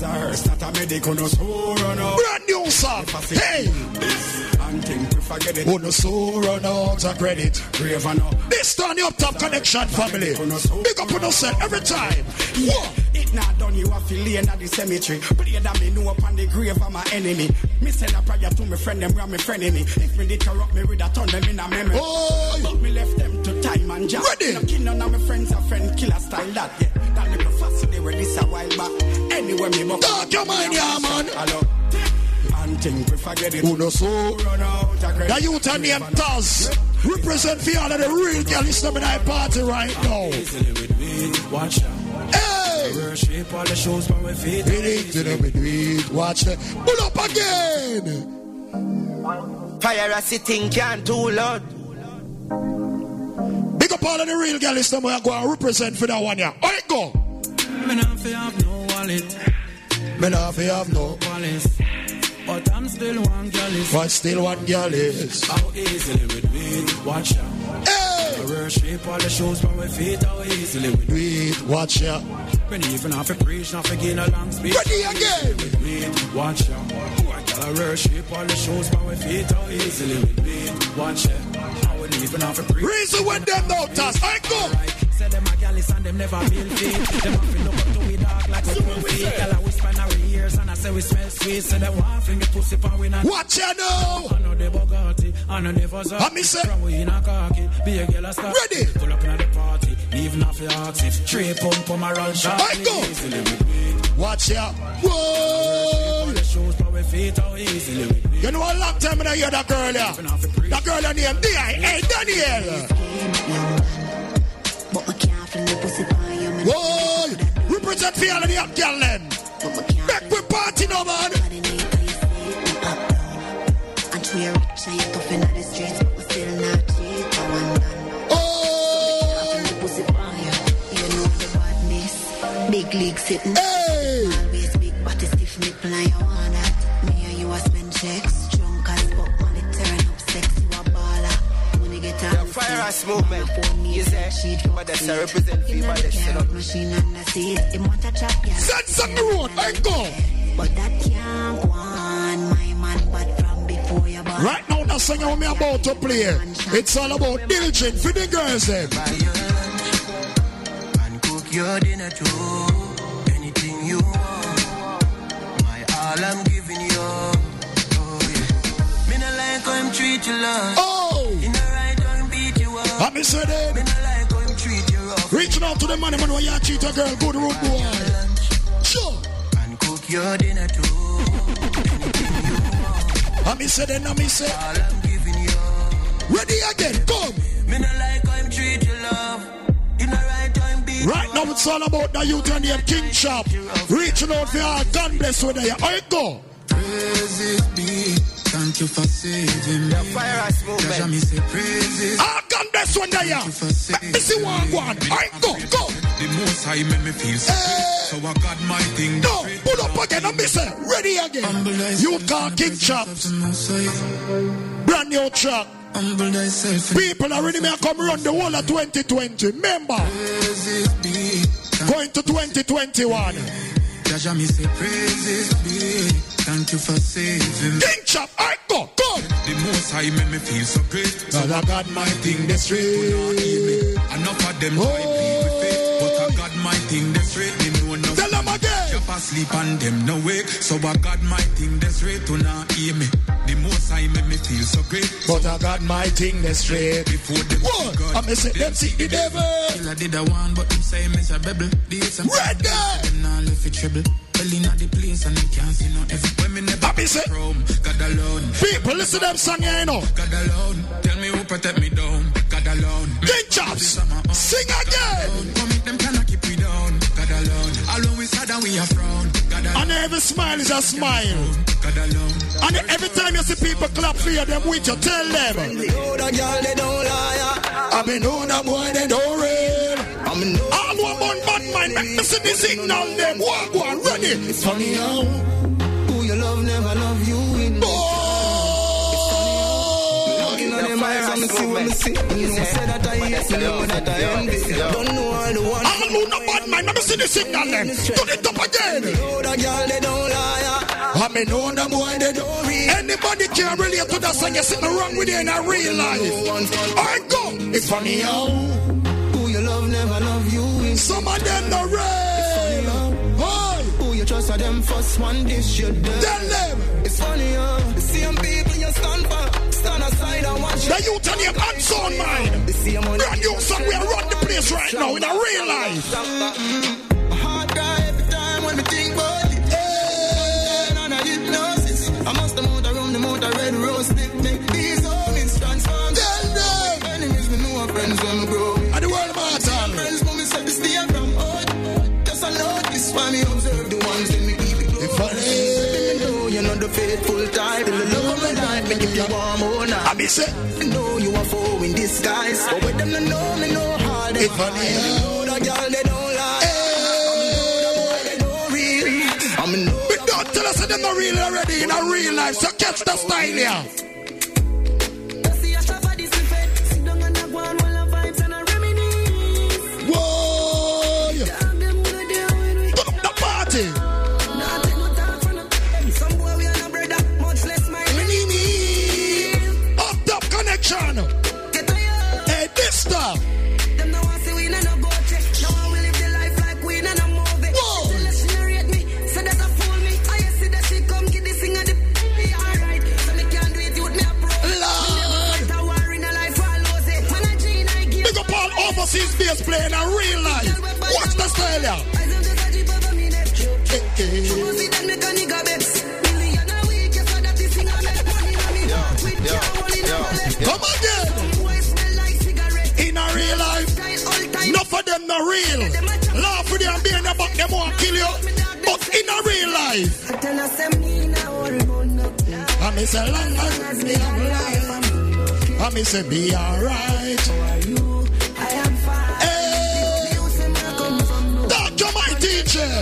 is a hearse, a medic, who no. Brand new song. Hey. Think we forget it. Who no so run out of credit. Grave and no This turn the up top connection family. Big up on yourself every time. Yeah, it not done, you have to lay in the cemetery. Play that me know upon the grave of my enemy. Me send a prayer to my friend, them brand me friend me. If me did corrupt me with a turn them in a memory. Oh, But me left them to time and job. Ready. No kill none of my friends, a friend killer style that. Yeah, that little fast they were this a while back. Anyway, me buck Talk your mind, yeah, man. Hello. And think we forget it. Who no so Run out of credit. The youth and name Taz represent for all of the real girl in the night party right now. Easily with me, watch. Hey! Worship all the shows by my feet. We need to know we do. Watch it. Pull up again. Fire us sitting can't too loud. Big up all of the real girl in the go and represent for that one yeah. Alright go. Me not fi have no wallet, Me not fi have no, police. But I'm still one gallus. but still one girl is. How easily with weed, watch out. Hey! I worship all the shows by my feet. How easily with Do it. Watch ya. When even have to preach, not forget a long speech. Ready again. With weed, watch out. I worship all the shows by my feet. How easily with weed, watch out. I wouldn't even have to preach. Reason with them Taz. Alright go. Say them a gallus and them never feel feet. Them have to look up to we dog like a spoon feet. Girl, I whisper in our ears and I say we smell sweet. Say them want fling the pussy pan we not. Watch ya now. I know the Bugatti, I know the Versace. And me say- From we in a khaki, be a girl a stop. Ready. Pull up in the party, leaving off your if three pump come around shot. I go. Easily with weed. Watch ya. Whoa. All the shows by we feet, how easily with weed. You know a long time I hear that girl yeah. That girl her name D.I.A. Daniel. Whoa. Represent for all of the girl them. But we can't Make we party now man. Oh. body need to you see Yeah, on the fire scene. us movement. You say, but that's a represent for Him you, not but that's set up. of machine and the seat. Him want a chop, yeah. Send some road. Alright go. But that can't go on, my man. But from before you born. Right now, that song I'm about to play. It's all about diligent for the girls eh? them. and cook your dinner too. Anything you want, my all I'm giving you. Oh yeah. Me no like how him treat you love. Oh. Treat you rough. Reaching out to the money man when you cheat a girl. Good road boy. Sure. And cook your dinner too. Anything I me say them. I me say. all I'm giving you. Ready again. Come. Me no like how him treat you love. In the right time beat Right now it's all about the youth and the King Shop. Reaching out for all. God bless with you. Alright go. Praises be Thank you for saving me. Fyah Ras movement. Jaja, me say praises. Ah, this one there. Let me see one one. Alright, go, go. The most high make me feel so I got my thing. No, pull up again. I'm missing. Ready again. You can't kick chops. Brand new truck. People are ready. already may come run the whole of 2020. Remember, going to 2021. Jaja, me say praises be. Thank you for saving me. King chop, I go, go. The most high make me feel so great. So I got my thing the straight. Enough of them play with faith, but I got my thing the straight. They know no. Tell them again. Jump asleep and them no wake. So I got my thing the straight to not hear me. The most high make me feel so great. But I got my thing the straight. Before them What? God, I may say them see the devil. Kill I did a one, but them say me a bebble. This and Red guy. Them now left it treble. Well in the place and they can't see no every me never I say, from God alone. people listen to them song, you know. God alone. Tell me who protect me down. God alone. King chops, sing again. Come them cannot keep me down. God alone. Alone we sad and we are frown. God alone. And every smile is a smile. And every time you see people clap for you, them with you, tell them. Oh, the girl, they don't. I've been on a boy, they don't real. I'm All one man, bad mind, make me see the signal, them. Walk one, ready. It's funny how who you love never love you in. Looking at them eyes and see what me see. You know, say that I know that I. Don't know all the one. All who no bad mind, let me see the signal, them. Do the top again. The girl, they don't lie. I mean, know them boy, they don't real. Anybody can relate to that song, you see me wrong with you in a real life. Alright, go. It's funny how Who you love never love you some of them no real. Hey, Who you trust are them first one dish you dead. tell them. It's funny how the same people The youth and your hands on mine. The same money. Brand new song, we are run the place right now in a real life. Heart cry every time when think about it. Hey. On a hypnosis. I must have moved around the red rose slip. Make these transform. Tell them. Enemies know friends when me grow. And the world. Friends when me set the stay from out. Just a notice why me observe the ones that me keep it close. It's funny. Me know you're not the faithful type. In the love of my life, give you one more night. I miss it. Disguise. But with them to know me they It's funny. I know the girl they don't lie. They don't real. I'm in know But don't tell us that they're not real already in a real life. So catch the style here. Not real. Laugh with them being about them won't kill you. But in a real life. I miss a long life. be alright. I miss a be alright. Hey, Doctor, my teacher.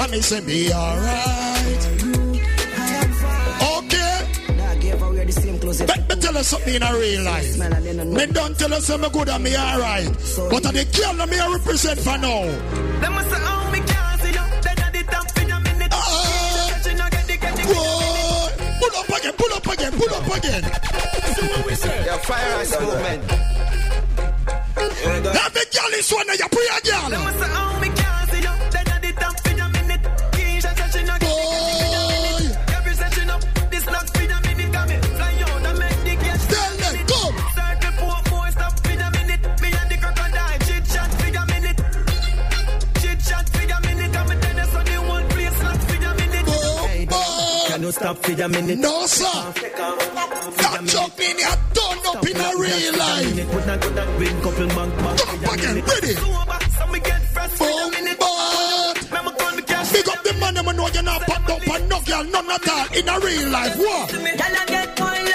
I miss a be alright. Tell you something in a real life. Me don't tell us I'm good and me alright. But I the girl me I represent for now. Ah. Whoa. Pull up again, pull up again, pull up again. Yeah, Fyah Ras movement. Every girl is one of your prayer girl. Stop for a minute? No, sir. That joke mean you done up in a real life. Put that, put that ring couple bank back. Come again, ready? Boom, bad. Big up the man, them know you're not packed up and knock girl, none at all in a real life. What? Girl, I get wine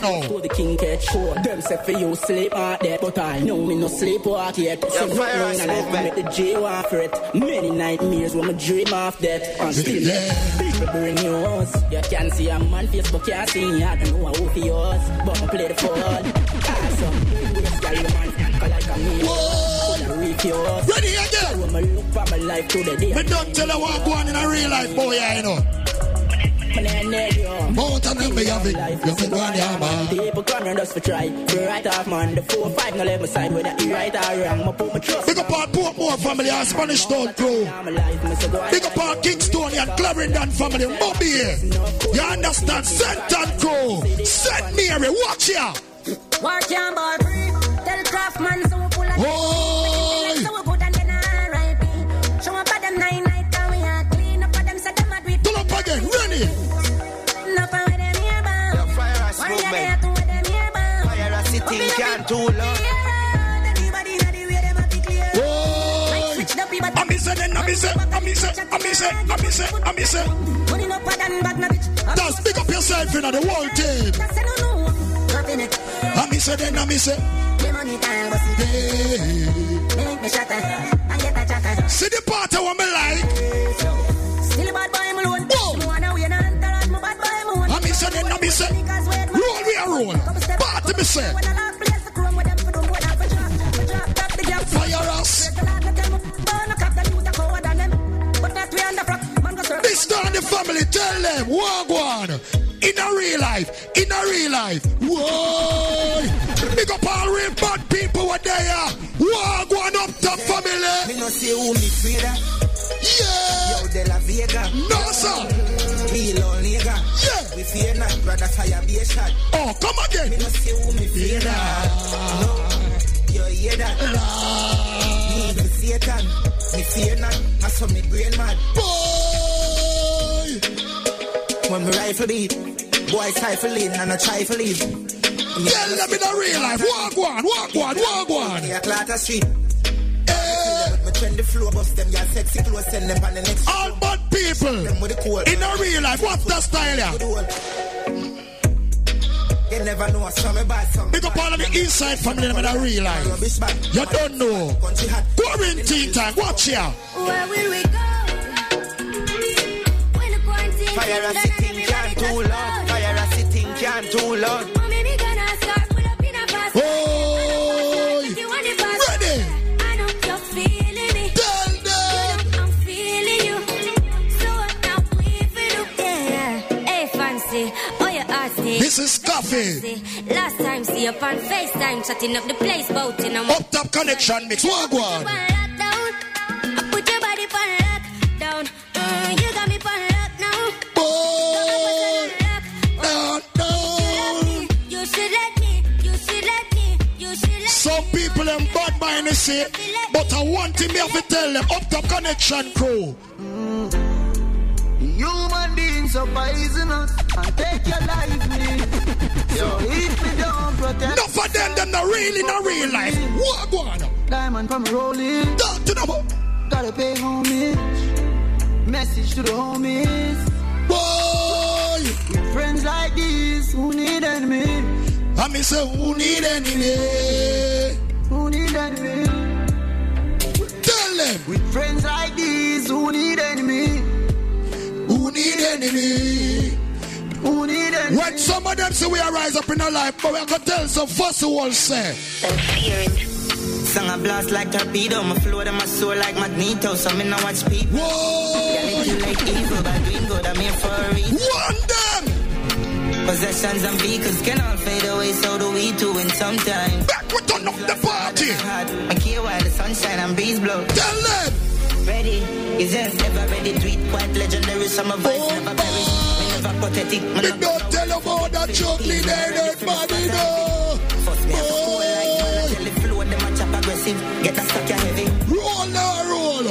tonight party now. To the king catch show. Them say for you sleep out there, but I know me no sleep walk yet. So Yeah, fire and I man. make the J walk for it. Many nightmares when me dream of that. And still, people bring yours. You can see a man face, but can't see me. I don't know how for yours, but I play the fool. Awesome. Yes, girl, you man can like a me. Reach. Ready again. Me look for my life to the day. Don't tell her what go on in a real life, boy, yeah, you know. Both of them, me have it. You fi go on, yeah, man. People come and just for try. For right off, man. The four five, no let me side whether he right or wrong. Me put my trust. Big up our Portmore family and Spanish Town crew. Big up our Kingstonian Clarendon family. Bobby here. You understand? St. Ann crew. St. Mary, watch ya. Work your ball free. Tell Craftman so we pull bad na bitch. Just pick up yourself in the whole team. I miss it, I miss it. See the part I want me like. Still a bad boy, alone. Me miss it. Roll, we are roll. Party, me say. Fire me. This down the family, tell them, Wagwan. In a real life, in a real life. Whoa. Big up all real bad people what they are. Wagwan up the family. Me no say who me. Yeah. Yo, De La Vega. No, sir. Real old nigga. Yeah. We fear not, brother, fire be a shot. Oh, come again. Me no say who me fear that. No. You hear that? Me the Satan. Me fear not. I saw me brain mad. Boy. When me rifle beat, boy trifling and I trifle leave. Tell them in a real life. Wagwan, Wagwan, Wagwan. Yeah, Clatter Street. Me trend the floor, bust them, y'all sexy clothes, send them on the next All bad people. Them with the cold. In a real life, what's the style here? You never know, some me bad, some Big up all of the inside family in a real life. You don't know. Quarantine time, watch here. Where will we go? When the quarantine Fire a sitting can everybody too just loud. Fire a sitting can too loud. Is Coffee. Last time see you on FaceTime, chatting up the place, bout in a Up top connection mix. Wagwan. I put your body on lockdown. Mm, you got me on lock now. Boy. Down, down. You should let me. You should let me. You should let Some people them bad mind they say, but I want him have to tell them up top connection crew. Human beings are poisonous and take your life, me. So if we don't protect, Enough of them, them not real in a real life. Wagwan. diamond from rolling, to the gotta pay homage. Message to the homies. boy. With friends like these who need enemy, I me say who need enemy? who need enemy. Tell them With friends like these who need enemy, who need enemy. who need enemy. When some of them say we are rise up in our life, but we are gonna tell some fussy ones say. Song a blast like torpedo, my flow to my soul like magneto. So me now watch people. Whoa! Yeah, they kill like evil, but doing good. I'm here for a reason. One them. Possessions and vehicles can all fade away, so do we too in some time. Back we turn up the party. I care while the sunshine and breeze blow. Tell them. Ready, is it ever ready? Tweet quite legendary, summer vibes oh, never perish. Me never pathetic. Me Me don't tell about that juggling there, that body, no. First me have to cool like man, tell the flow, them match up aggressive. Get a stuck, you heavy. Roll now, roll.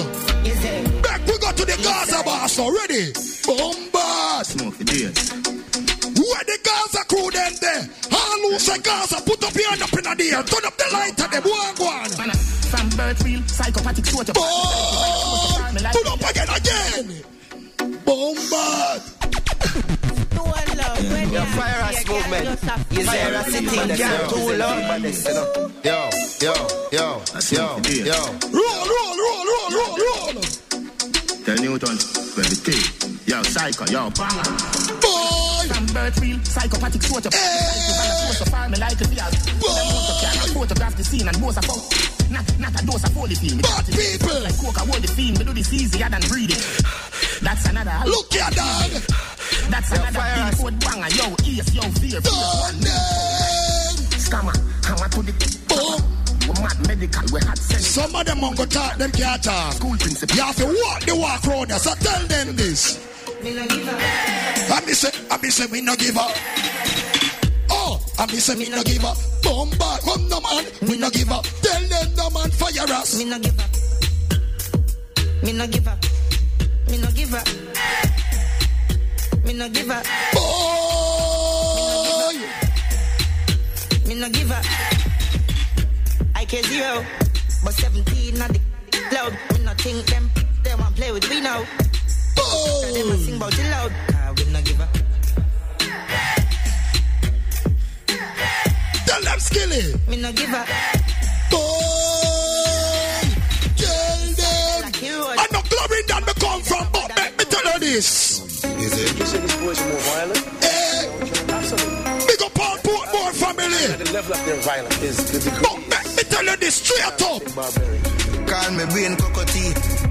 Is it? Back we go to the Gaza boss already. Bombard. Smoke the days. Where the Gaza crew them there? All who say Gaza, put up your hand up in the air. Turn up the light at them. One, one. From birth real, psychopathic sort of Put up again, again. Bombard. Yo, Fyah Ras movement. Is there a sitting down too long? Yo, yo, yo, yo, yo. Roll, roll, roll, roll, roll, roll. Tell Newton, where the tea. Yo, psycho, yo, banger. Boy. From birth real, psychopathic sort of So far, me like a fear. Photograph the scene and most of all. Not, not a dose of holy feel. Bad people. Like coca, hold the fiend. Me do this easier than breathing. That's another. Look here, dog. That's another thing. Code banger, yo, ears, yo, fear. fear. Scammer, hammer to the. Oh. We mad medical, we had sense. Some of them won't go talk, them can't talk. School principal. You have to walk the walk round here, so tell them this. I me say, I me say, we no give up. Oh, I me say, me no give up. Bombard, come no man, we no give up. Tell them no man Fyah Ras. Me no give up. Me no give up. Me no give up. Me no give up. Boy. Me no give up. I care zero, but 17 not the cloud. Me no think them they want play with we now. Oh. Them a sing about it loud. Ah, we no give up. Tell them skilly. Me no give up. Boy. Tell them. I know glory that me come from, but make me tell you this. Is it? You say this boy's more violent? Eh. Absolutely. Big up all Portmore family. The level of their violence is the degree. But make me tell you this straight up. Call me brain cockatoo.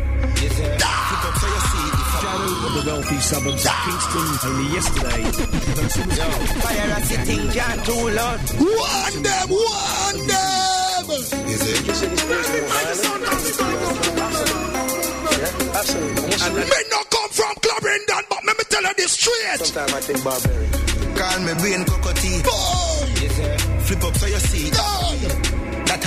Of the wealthy suburbs of Kingston only yesterday. Fire a sitting can too loud. One them, one them. Is it? You say this boy's more? Absolutely. Me no come from clubbing that, but me, me tell you this straight. Sometimes I think barbarian. Call me brain cockatoo. Flip up so you see. That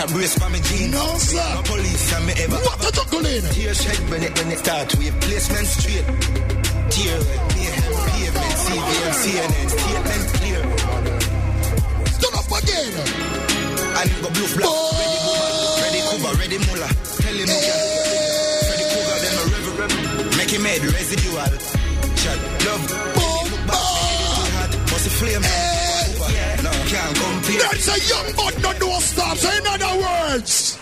a brace for me jeans. No, sir. No police and me ever. What a juggling. Tear shed when it, when it start with placement straight. Tear, mayhem, pavement, CVM, CNN, statement clear. Turn up again. And go blue. Ready woman, ready cover, ready mullah. Tell him again. Ready cover, then a reverend. Make him head residual. Chat, love. When he look back, me head too hot. Must the flame. No, can't compare. That's a young but no door stop. So in other words.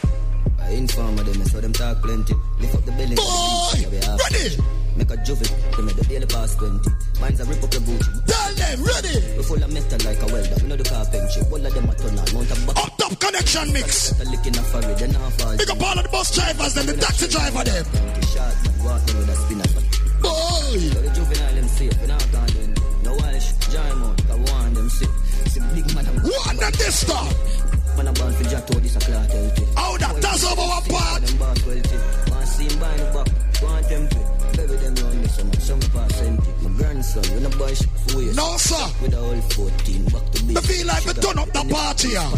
I inform them, so them talk plenty. Lift up the belly. Boy, ready. Make a juvie, they make the daily pass 20. Mine's a rip up the Gucci. Tell them, ready. We full of metal like a welder. We know the carpentry. All of them a turn on. Mount a. Up top connection mix. A lick in a furry, then a. Big up all of the bus drivers, them, the taxi driver, them. Shot, walk them with a spinner. Boy. So the juvenile them safe. We not gonna do No Walsh, Jarmo, cause one them sick. See big man. One them this stop. Man a born for Jato, this a clot healthy. How that does over our part. Them boss wealthy. Want see him buy the back. Want tempted. Bury them round me so. Some pass empty. My grandson, when a boy ship for waste. No, sir. With a whole 14. Back to Me base. feel like we turn up the party here.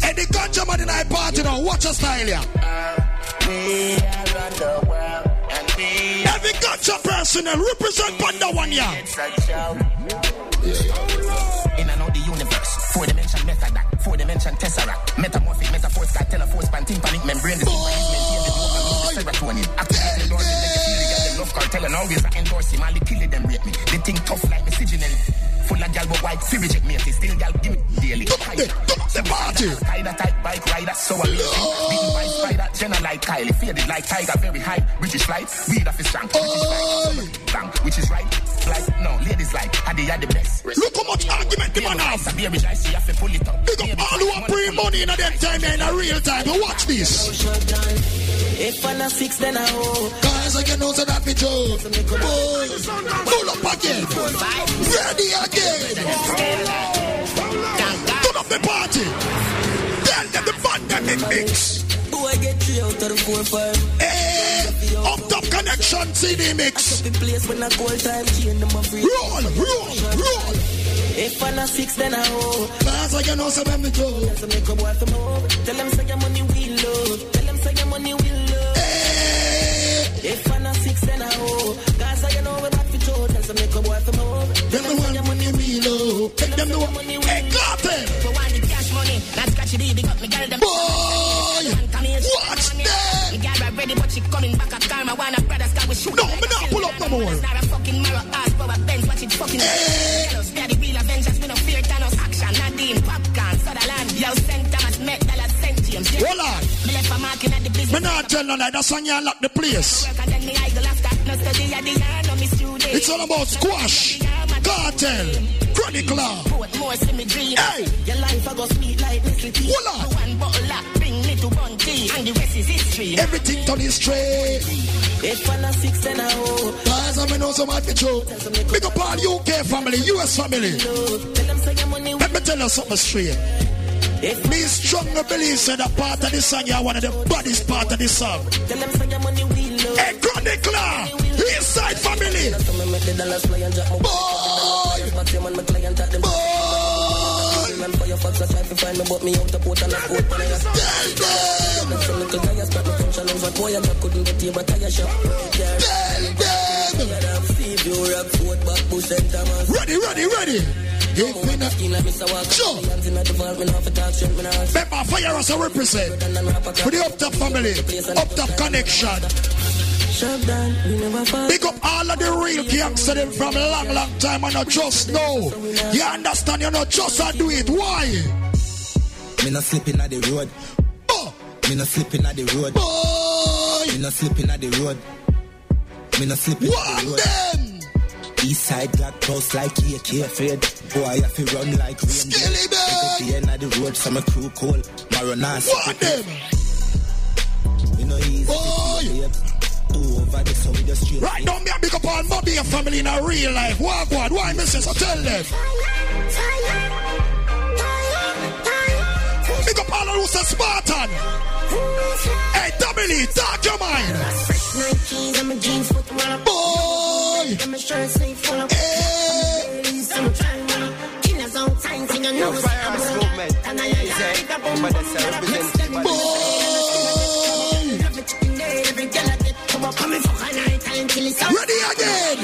And the ganja man in our party now. Watch your style here. Every ganja person and represent Panda one here. In and out the universe. Four dimension method that. Four dimension tesseract. Metamorphic, metaphors, got telephone, span, tympanic, membrane, the maintain the serotonin. Activate the door, make you feel it, get the love cartel and always I endorse him. The kill them rate me. They think tough like me, sigil. Full of gal but white, fi reject me, still gal give me daily. The party. Type bike rider, so amazing. Beaten by spider, Jenna like Kylie, faded like tiger, very high. British flight, weed off his strength. British flight, bang, which is right. Like, no, ladies like, had they had the best. Look how much argument the man have. A baby I see, I fi pull it up. Big up all who are bring money in a them time in a real time. Watch this. If I'm a six, then I owe. Guys, I can also that me Joe. Pull up again. Ready again. Turn up the party. Tell them the fun that it mix. Boy, get three out of the four five. Hey, up top connection CD mix. I should be placed when I call time. Chain number three. Roll, roll, roll. If I'm not six, then I owe. Guys, like I know some of them do. Tell them say your money we love. Tell them say your money we if I'm not six, then I hold. Cause I know we're back for Joe. Tell them make a boy from home. Them the one money we low. Take them know. Hey, got it. For one, the cash money. That's catchy D. Big up me girl them. Boy, watch them. Me girl are ready, but she coming back up. Karma, one of brothers, got we shoot. No, me not pull up no more. It's not a fucking mirror. Ass, power, Benz, watch it fucking. Yellow, steady, wheel, Avengers. We no fear Thanos. Action, Nadine, popcorn, Sutherland. Yo, St. Thomas, Met, Dallas, St. James. Hold on. Me a not tell no. That's when you lock the place. And. It's all about squash, cartel, chronicler. Hey. Your life I sweet like tea. Hold on. One bottle up, bring me to one. And the rest is history. Everything turn straight. If I'm not six, then I hold. Cause I know some hard show. Big up all UK family, US family. Let me tell you something straight. Me strongly believe say that part of the song you are one of the baddest part of the song. Tell them say your money will load. Hey, chronicler, inside family. So me make the dollars fly and drop my Boy, But them and my client at them. boy, Man for your fucks, I try to find me, but me out the port and I port. When I just tell them, some little guy, I start my function over. Boy, I just couldn't get here, but I shop. Yeah, tell them. yeah, I'm see you rock, foot back, bush and Thomas. Ready, ready, ready. If we not Skin like Mr. Walker. Sure. Me hands in the vault, me not for talk shit, me not Remember, fire us a represent for the up top family, up top connection. Shut down, we never fall. Big up all of the real gangster them from long, long time and not just know. You understand? You not just a do it. Why? Me not slipping at the road. Oh, Me not slipping at the road. boy, Me not slipping at the road. Me not slipping at the road. Them. East side got close like AK fed. Boy, I have to run like rain. Skilly Pick up bag. the end of the road, so my crew cold. Maronas. One them. Me no easy. Boy. babe. Two over the so we just straight. Right now, me a big up all Bobby and family in a real life. Walk one. Why, missus? I tell them. Big up all who's a Spartan. Hey, Dominic, talk your mind. Boy. Hey. Boy. Ready again.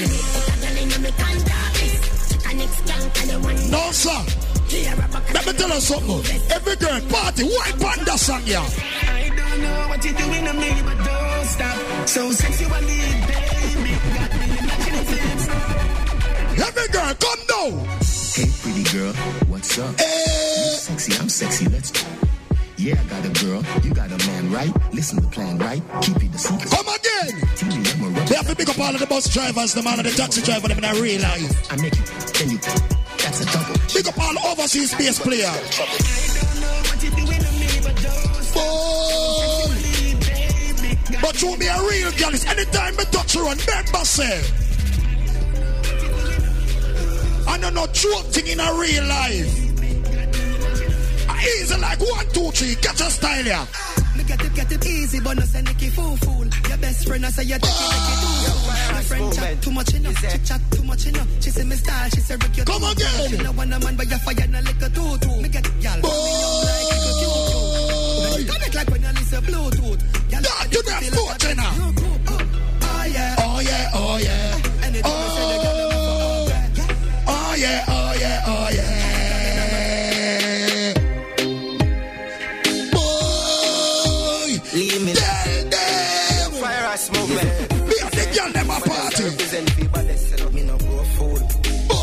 No, sir. Let me tell you something. Every girl party, white panda song, yeah. I don't know what you're doing to me, but don't stop. So sexually, baby, got me imagining things. Every girl, come down. Hey, pretty girl, what's up? Eh. Hey. Sexy, I'm sexy, let's go. Yeah, I got a girl, you got a man, right? Listen to the plan, right? Keep it a secret. Come again. Tell me I'm a rubber. They have to pick up all of the bus drivers, the man of the taxi driver, them in a real life. I make you, then you, that's a double. Pick up all overseas space player. Don't know me, but don't you be a real girl. Anytime me touch and remember say. I know no joke thing in a real life. Easy like one, two, three. Get your style here. Me get it, get it easy, but no say Nicky fool fool. Your best friend, I say you take it like you do. My friend chat too much enough, she chat too much enough. She say me style, she say Rick you Come too again. She know one a man, but you fire no liquor too too. Me get it, y'all. Me young like it cute cute. Connect like when you listen Bluetooth. Y'all to that you know. Oh, oh yeah. Oh yeah, oh yeah. Anything me say, the girl them for okay. Oh yeah, oh yeah, oh yeah. Represent that set up. Me no go fool. Boy,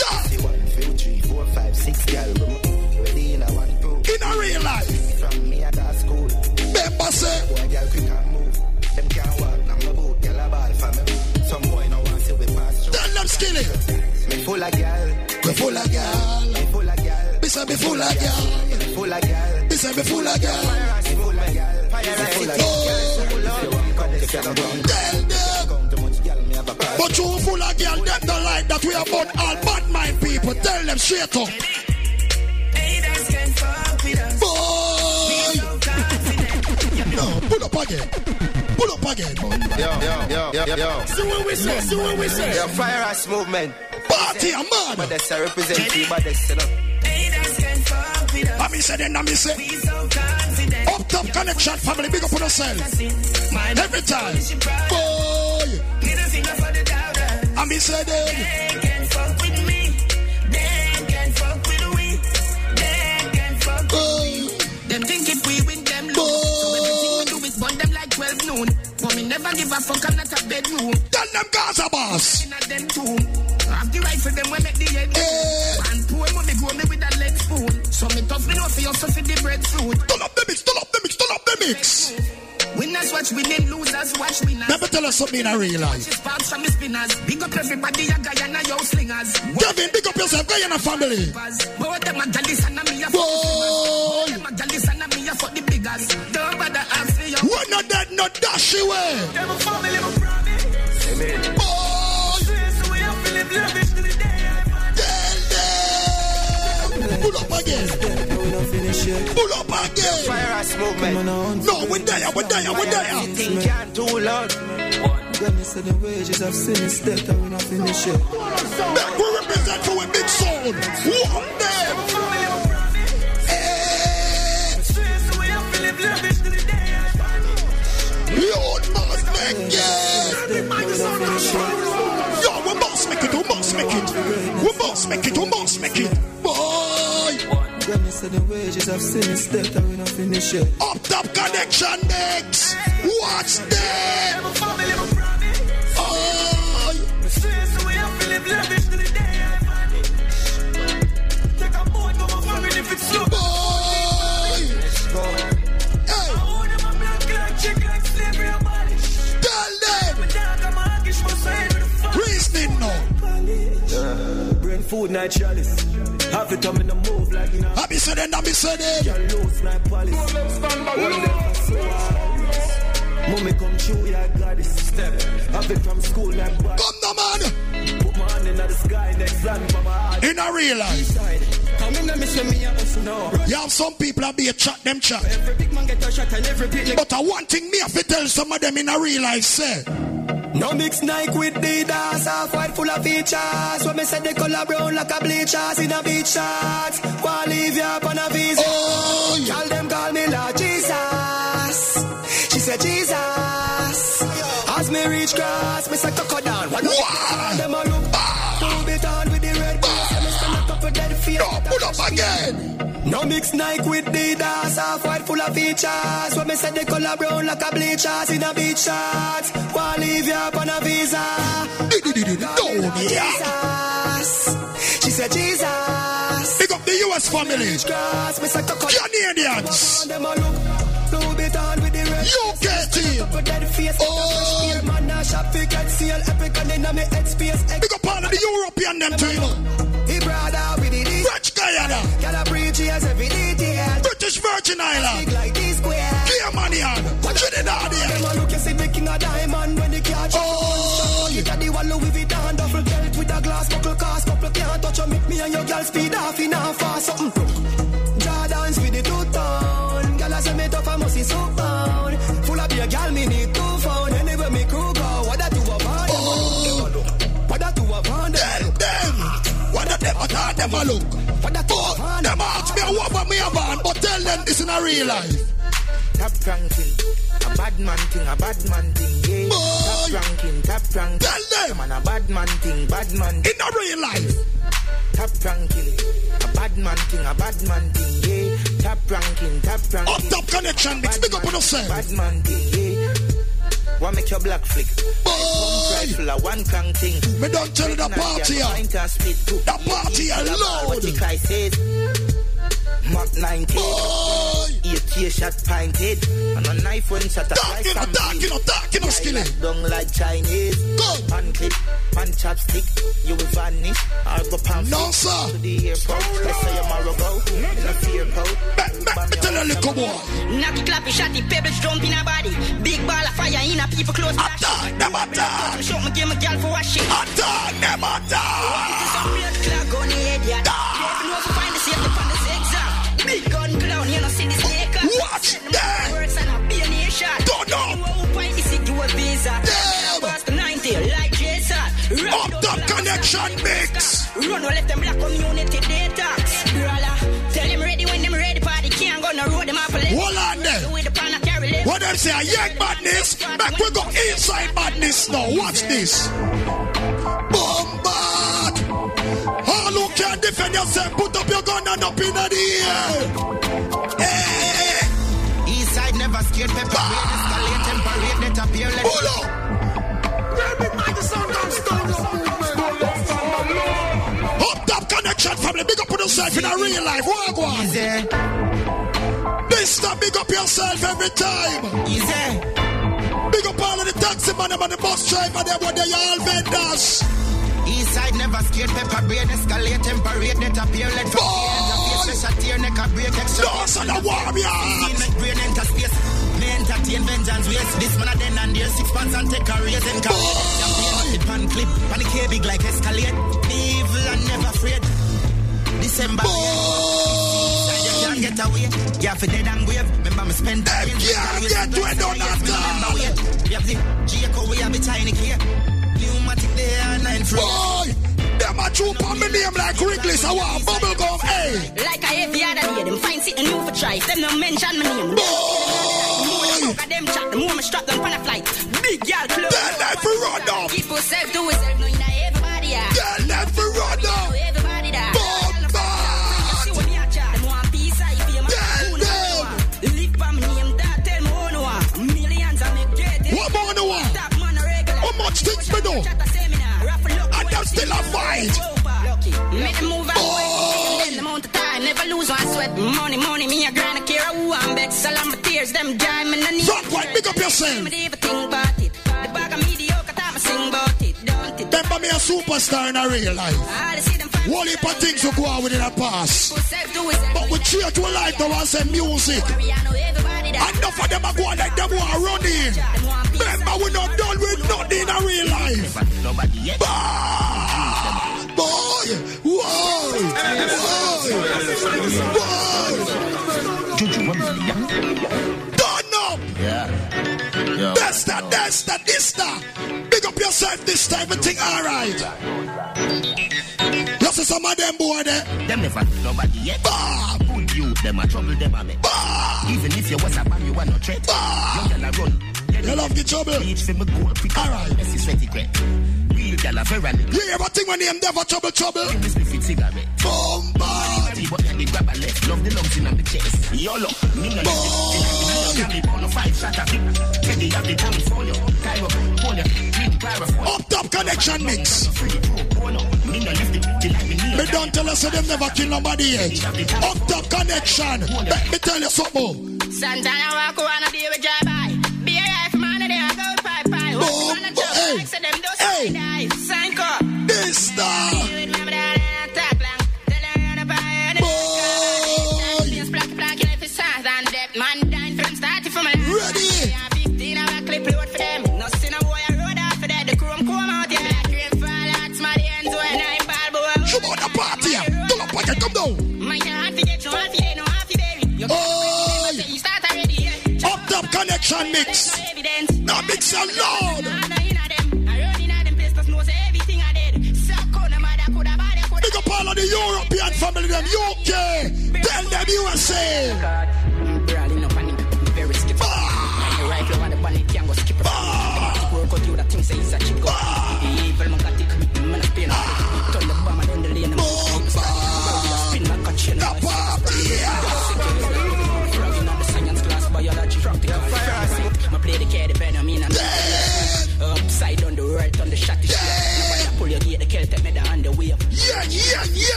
that See one, two, three, four, five, six, girl. Ready in a one, two. in a real life. From me, I got school. Say, Boy, girl, quick and move. Them can't walk, now my boot, girl, a ball for me. Some boy no want see we pass through. tell them skilly. Me full of girl, Me full of girl. me full of girl, Me say me full of girl. me full of girl, Me say me full of girl. me full of girl, me full of girl. If But you full of girl, them don't like that we about all bad mind people. Tell them straight up. Fuck. Boy, No, pull up again. Pull up again. Yo, yo, yo, yo, yo. See what we say, see what we say. Yo, Fyah Ras movement. Party, I'm mad. But that's a represent you, but that's it up. I me say then, I me say. Up top connection family, big up on yourself. Every time. Boy. I'm me say then. Them think if we win them lose. So everything we do is burn them like 12 noon. But me never give a fuck, I'm not a bedroom. Tell them Gaza boss. In a them tomb. I have the right for them when make the head. And poor money grow me with a lead spoon. So me tough me know for you, so for the breadfruit. Mix, turn up the mix. Winners watch winning, losers watch winners. Let me tell us something I realize. Sparks from the spinners. Big up everybody, a Guyana, yo slingers. Kevin, big up yourself, Guyana family. Both them a jealous and a me a fuck Them a jealous and a me a fuck the biggers. Don't bother ask me yo. We're not dead, not dash away. Them a family, my promise. Amen. So we have to lavish to the day. Pull up again. Pull up again. Fire movement. No, we're there, we're there, we're there. Think can't too loud. Let me say the wages of sin is death, and we not finish it. We represent for a big sound. One day. Lord must make it. Yo, we must make it, we must make it. We must make it, we must make it. Boy. Let me say the wages of sin is death, and we not finish it. Up top connection mix. Watch them. Reasoning food, night chalice. Have it on in the move like in a. I be said it, I be said it. Can lose like palace. One day for so hard. Mommy come true, yeah, I got this step. Have it from school like bad. Come the man. Put my hand in the sky, next land for my heart. In a real life. Come in and me me a hustle now. You have some people that be a chat them chat. Every big man get a shot and every picnic. But I one thing me have to tell some of them in a real life say. No mix Nike with Adidas, half white full of features. When me say the color brown like a bleachers in a beach shorts. Wanna leave you up on a visa. Oh, Call them call me Lord Jesus. She said Jesus. As me reach grass, me say cocoa down. One Wow. them a look. Two bit on with the red. And me stand a couple dead feet. No, pull up again. No mix Nike with Adidas, half white full of features. When me say the color brown like a bleachers in a beach shorts. Wanna leave you up on a visa. Jesus. She said Jesus. Big up the US family. Grass, me say cocoa. Canadians. Them a look. Blue bit on with the red. UK team. Couple dead face. Oh. Man, now shop fi get seal epic and inna me head space. Big up all of the European them too, you know. He brother with the French Guyana. Got a breach, he has every detail. British Virgin Island. Like this square. Caymanian. Trinidad Them a look, you see the king of diamond when they catch Oh. you. Get the one Louis Vuitton duffel belt with a glass buckle cast couple can't touch you. Make me and your girl speed off in a fast something. Jordans with the two tone. Girl, I say me tough, I must see so Them at a look. What that But band? them ask me about me a van. But tell them this in a real life. Top ranking, a bad man thing, a bad man thing, yeah. Boy. Top ranking, top ranking. Tell them. Man, a bad man thing, bad man. In a real life. Top ranking, a bad man thing, a bad man thing, yeah. Top ranking, top ranking. Up top connection mix. Big up on yourself. Bad man thing, yeah. What make your black flick? Boy. One crank thing. Me don't tell you the party. The party here loud. What the guy says. Mark 19. Boy. AK shot pinted. And a knife when shot a Dark slice you know, and dark bleed. you know, dark you know, skilly. Don't like Chinese. Go. Pan clip, pan chopstick. You will vanish. I'll go pan No, sir. To the airport. Let's say you're Morrow go. In a fear coat. Back, back, me tell you, little boy. Knocky clappy, shotty, pebbles jump in a body. Big ball of fire in a people close. I Attack, them attack. Show me, give me girl for wash it. Attack, them attack. Some red flag on the head, yeah. You know to find the safety watch. Damn. Don't know. Damn. Up the connection mix. Run, we'll let them black community detox. Tell them ready when them ready party. Can't go no road, them off a left. Hold on there. What them say, a young madness? Back we go inside madness now. Watch this. Bombard! All who can defend yourself, put up your gun and up in the air. Hey. East side pepper. Bah. Escalate temperate, let appear. Let Pull up. Up top connection family. Big up on yourself in a real life. Walk one. This time, big up yourself every time. Easy. Big up all of the taxi man and the bus driver, them what they all vendors. East side never scared pepper brain escalate temperate net appear let from face a tear neck a break extra Those are the warriors! Make brain enter space. Me entertain vengeance waste. This man a then and there six pants and take a raise and come. Champagne the pan clip Pan the big like escalate. Evil and never afraid. December. Get away. Have to dead and grave Remember me spend time can't get away Don't have Remember You have the Jacob we have the tiny key Pneumatic there nine free Boy them a troop on me name like Wrigley, so I bubble gum, hey. Like I have every other day, them find something new for try. Them no mention my name. Boy. The more they talk of them chat, the more me strap them on a flight. Big girl club. Tell them to run up. Keep yourself to yourself, no you know everybody. Yeah. Tell them to run up. Still a fight. Lucky. Make them move. Then the amount of time, never lose one sweat. Money, money, me a grind, I care who I'm bet. My tears, them dry, me no need. Front white, big up yourself. Remember me a superstar in a real life. Ah, all I see them find Whole heap of things will go on within a past. Self do it, eh? But we change our life now and say music. I know everybody that. Enough of them are going like them who are running. Remember, we not done with nothing in a real life. Nobody yet Bah, boy, whoa, whoa, whoa. Done up. Yeah That's that, that's that, this that. Big up yourself this time, everything alright. You see some of them boy there? Them never nobody yet. Bah, Good you them a trouble them a make bah, Even if you was a bomb you are no threat. Bah. Young gyal a run. You love the trouble. Reach for me goal quick Alright. Messy sweaty great. Real gyal a very You hear a thing when they never trouble trouble? Give me spliffy cigarette. Bombard. But then they grab a left. Love the lungs in my chest. YOLO Me no it. Give me one five shot a kick Teddy have the damn for you. Cairo Hold you Up top connection mix. Free pro bono Me no lift it Till like me knee Me don't tell us that them never kill nobody yet. Up top connection. Let me tell you something. Santana walk around a day with drive by. Be a life man, and they a go pie pie. Boom, Walk on a job, hey, like say them do hey. Sign up. This star. Connection mix. Now mix a loud. Big up all of the European family, them UK. Tell them USA.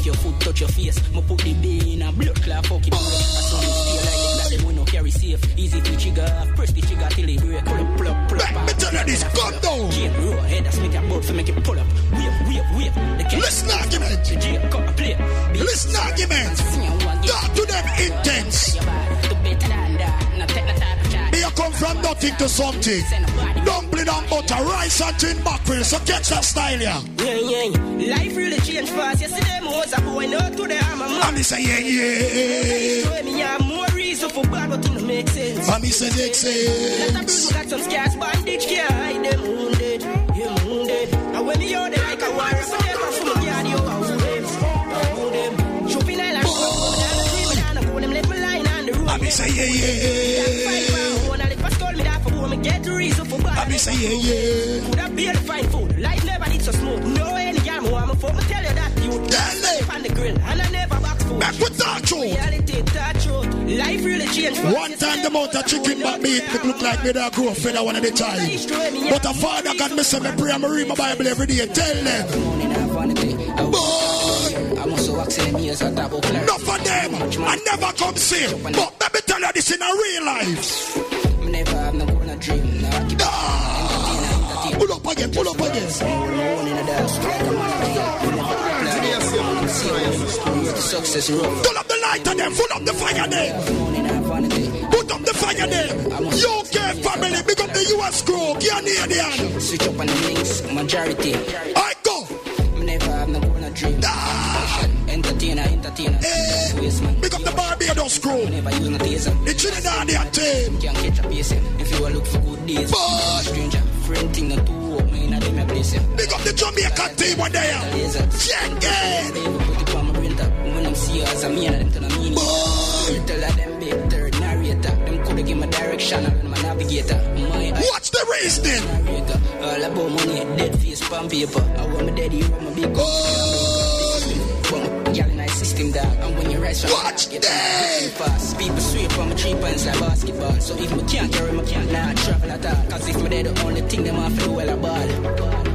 Rearrange your foot touch your face. Me put the bay in a blood clot, fuck it. I saw me stay like it, that them we no carry safe. Easy to trigger, press the trigger till it break. Pull up, pull up, pull up. Me tell you this, gun down. Jane roll head, that's make your boat for make it pull up. Wave, wave, wave. Listen argument. The Jane a plate. Listen argument. Talk to them intense you come from nothing to something. Dumpling and butter, rice and tin mackerel. So catch that style, yeah. Life really changed fast. Yesterday, I was a boy, now today I'm a man. And he say, yeah, yeah. Me have more reason for bad, but it makes sense. And he say, makes sense. Let a bring back some scars, bandage, can't hide them wounded. Him wounded. And when you're there like a warrior, so get off from the yard, you out. I be say yeah yeah get the reason for bad. I be say yeah, yeah. Could have beer to find food. Life never need so smooth. No any me want me fuck. Me tell you that you sleep on the grill and I never box food. Back with that truth. Reality, that truth. Life really changed. One time the amount of chicken back meat it look like me that grow feather one of the time. But a father can me say me pray and me read my Bible every day. Tell them. I'm also waxing them ears at that book. Enough of them. I never come see. But let me tell you this in a real life. Never have no Pull up again, pull up again. Pull up the light on them, full up the fire there. Put up the fire there. UK family, big up the US crew, Canadian. Switch up on the links, majority. I go. Never have no gonna dream. Entertainer, entertainer. Eh. Waste man. Big up the Barbados crew. Never use no taser. The Trinidadian team. Can't catch a pace if you a look for good days. Stranger, friend thing, no two up, me inna them a place. Big up the Jamaican team one there. Check it. Put it on my brain top. When them see us, I'm here, turn a meaning. Tell them big third narrator. Them coulda give me direction, I'm a navigator. My What's the reasoning? All about money, dead face, pan paper. I want me daddy, you want me big Girl in my system, dog. And when you from Watch get fast. People sweep on my three points like basketball. So if me can't carry, me can't not travel at all. Cause if me dead, the only thing them have to do well a ball.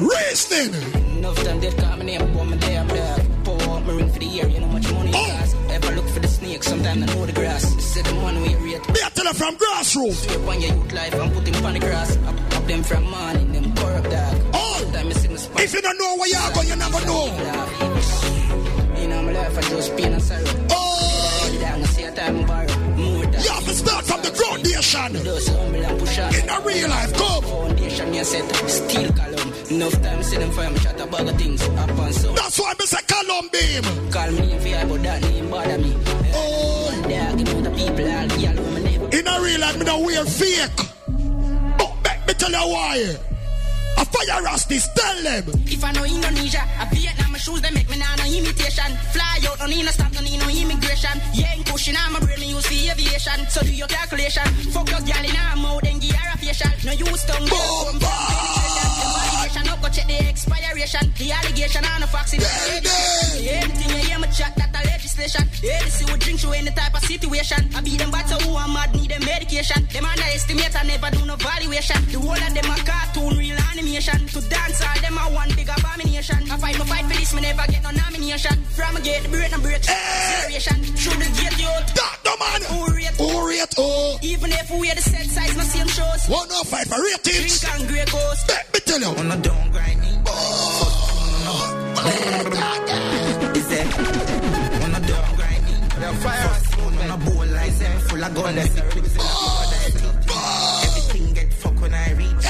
Reasoning. Enough time they call my name, but me there, I'm there. Pour out my ring for the year, you know much money oh. cost. Ever look for the snake, sometimes I know the grass. Say the one we rate. Me a tell her from grassroots. Sweep on your youth life and put him on the grass. Up, up them from morning, them corrupt dog. Oh. Sometimes I see the. If you don't know where you're going, you never know. You know my life, I just foundation. Those humble and push on. In a real life, come. Foundation, me a set steel column. Enough time see them fire me chat a bag of things up and so. That's why me say column beam. Call me name for you, but that name bother me. Oh. You know the people all yellow me never. In a real life, me don't wear fake. But make me tell you why. A fire rastis, tell them. If I know Indonesia, a Vietnam, my shoes they make me nah no imitation. Fly out, no need no stop, no need no immigration. Yeah, ain't pushing on my brain, me use for aviation. So do your calculation. Fuck your gal in her mouth, then give her a facial. No use tongue, girl, come from penetration. Them validation, no go check the expiration. The allegation on a foxy. Anything you hear me chat, that a legislation. Yeah, this will drink you any type of situation. I be them bats who are mad, need them medication. Them underestimate, I estimate I never do no valuation. The whole of them a cartoon, real animation. To dance all them a one big abomination. I fight my fight for this, me never get no nomination. From a gate, the break and break. Acceleration. Through the gate, yo. That no man. Who rate? Who rate? Oh. Even if we wear the set size, no same shows. One no fight for ratings. Drink and grey coast. Let me tell you. On the down grinding. Is fire on a bowl like that, full of gun. Everything get fuck when I reach.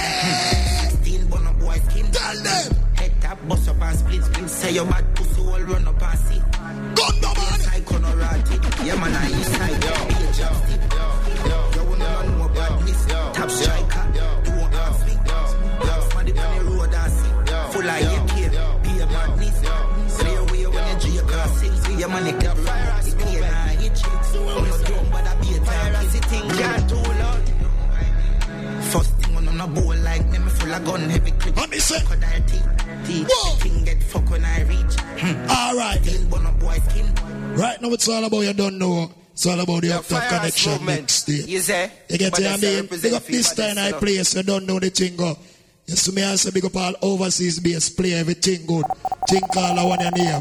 16 bun up boy skin. Tell them. Head tap, bust up and split split. Say your bad pussy all run up and see. Gun no man. Psycho no ratty. Yeah man, I east side. Yo, yo, yo, yo. You wanna know more badness. Top striker. See. You drink and sing. Money cap fire. Thing can't do loud. First thing on a bowl like me, me full of gun, heavy clip. What me say? Crocodile teeth. Teeth. Thing get fuck when I reach. Hmm. All right. Still bun up boy skin. Right now, it's all about you don't know. It's all about the after connection next day. You say? You get what I mean? Big up this time I so. place, you don't know the thing go. See me say big up all overseas bass play everything good. Think all I want your name.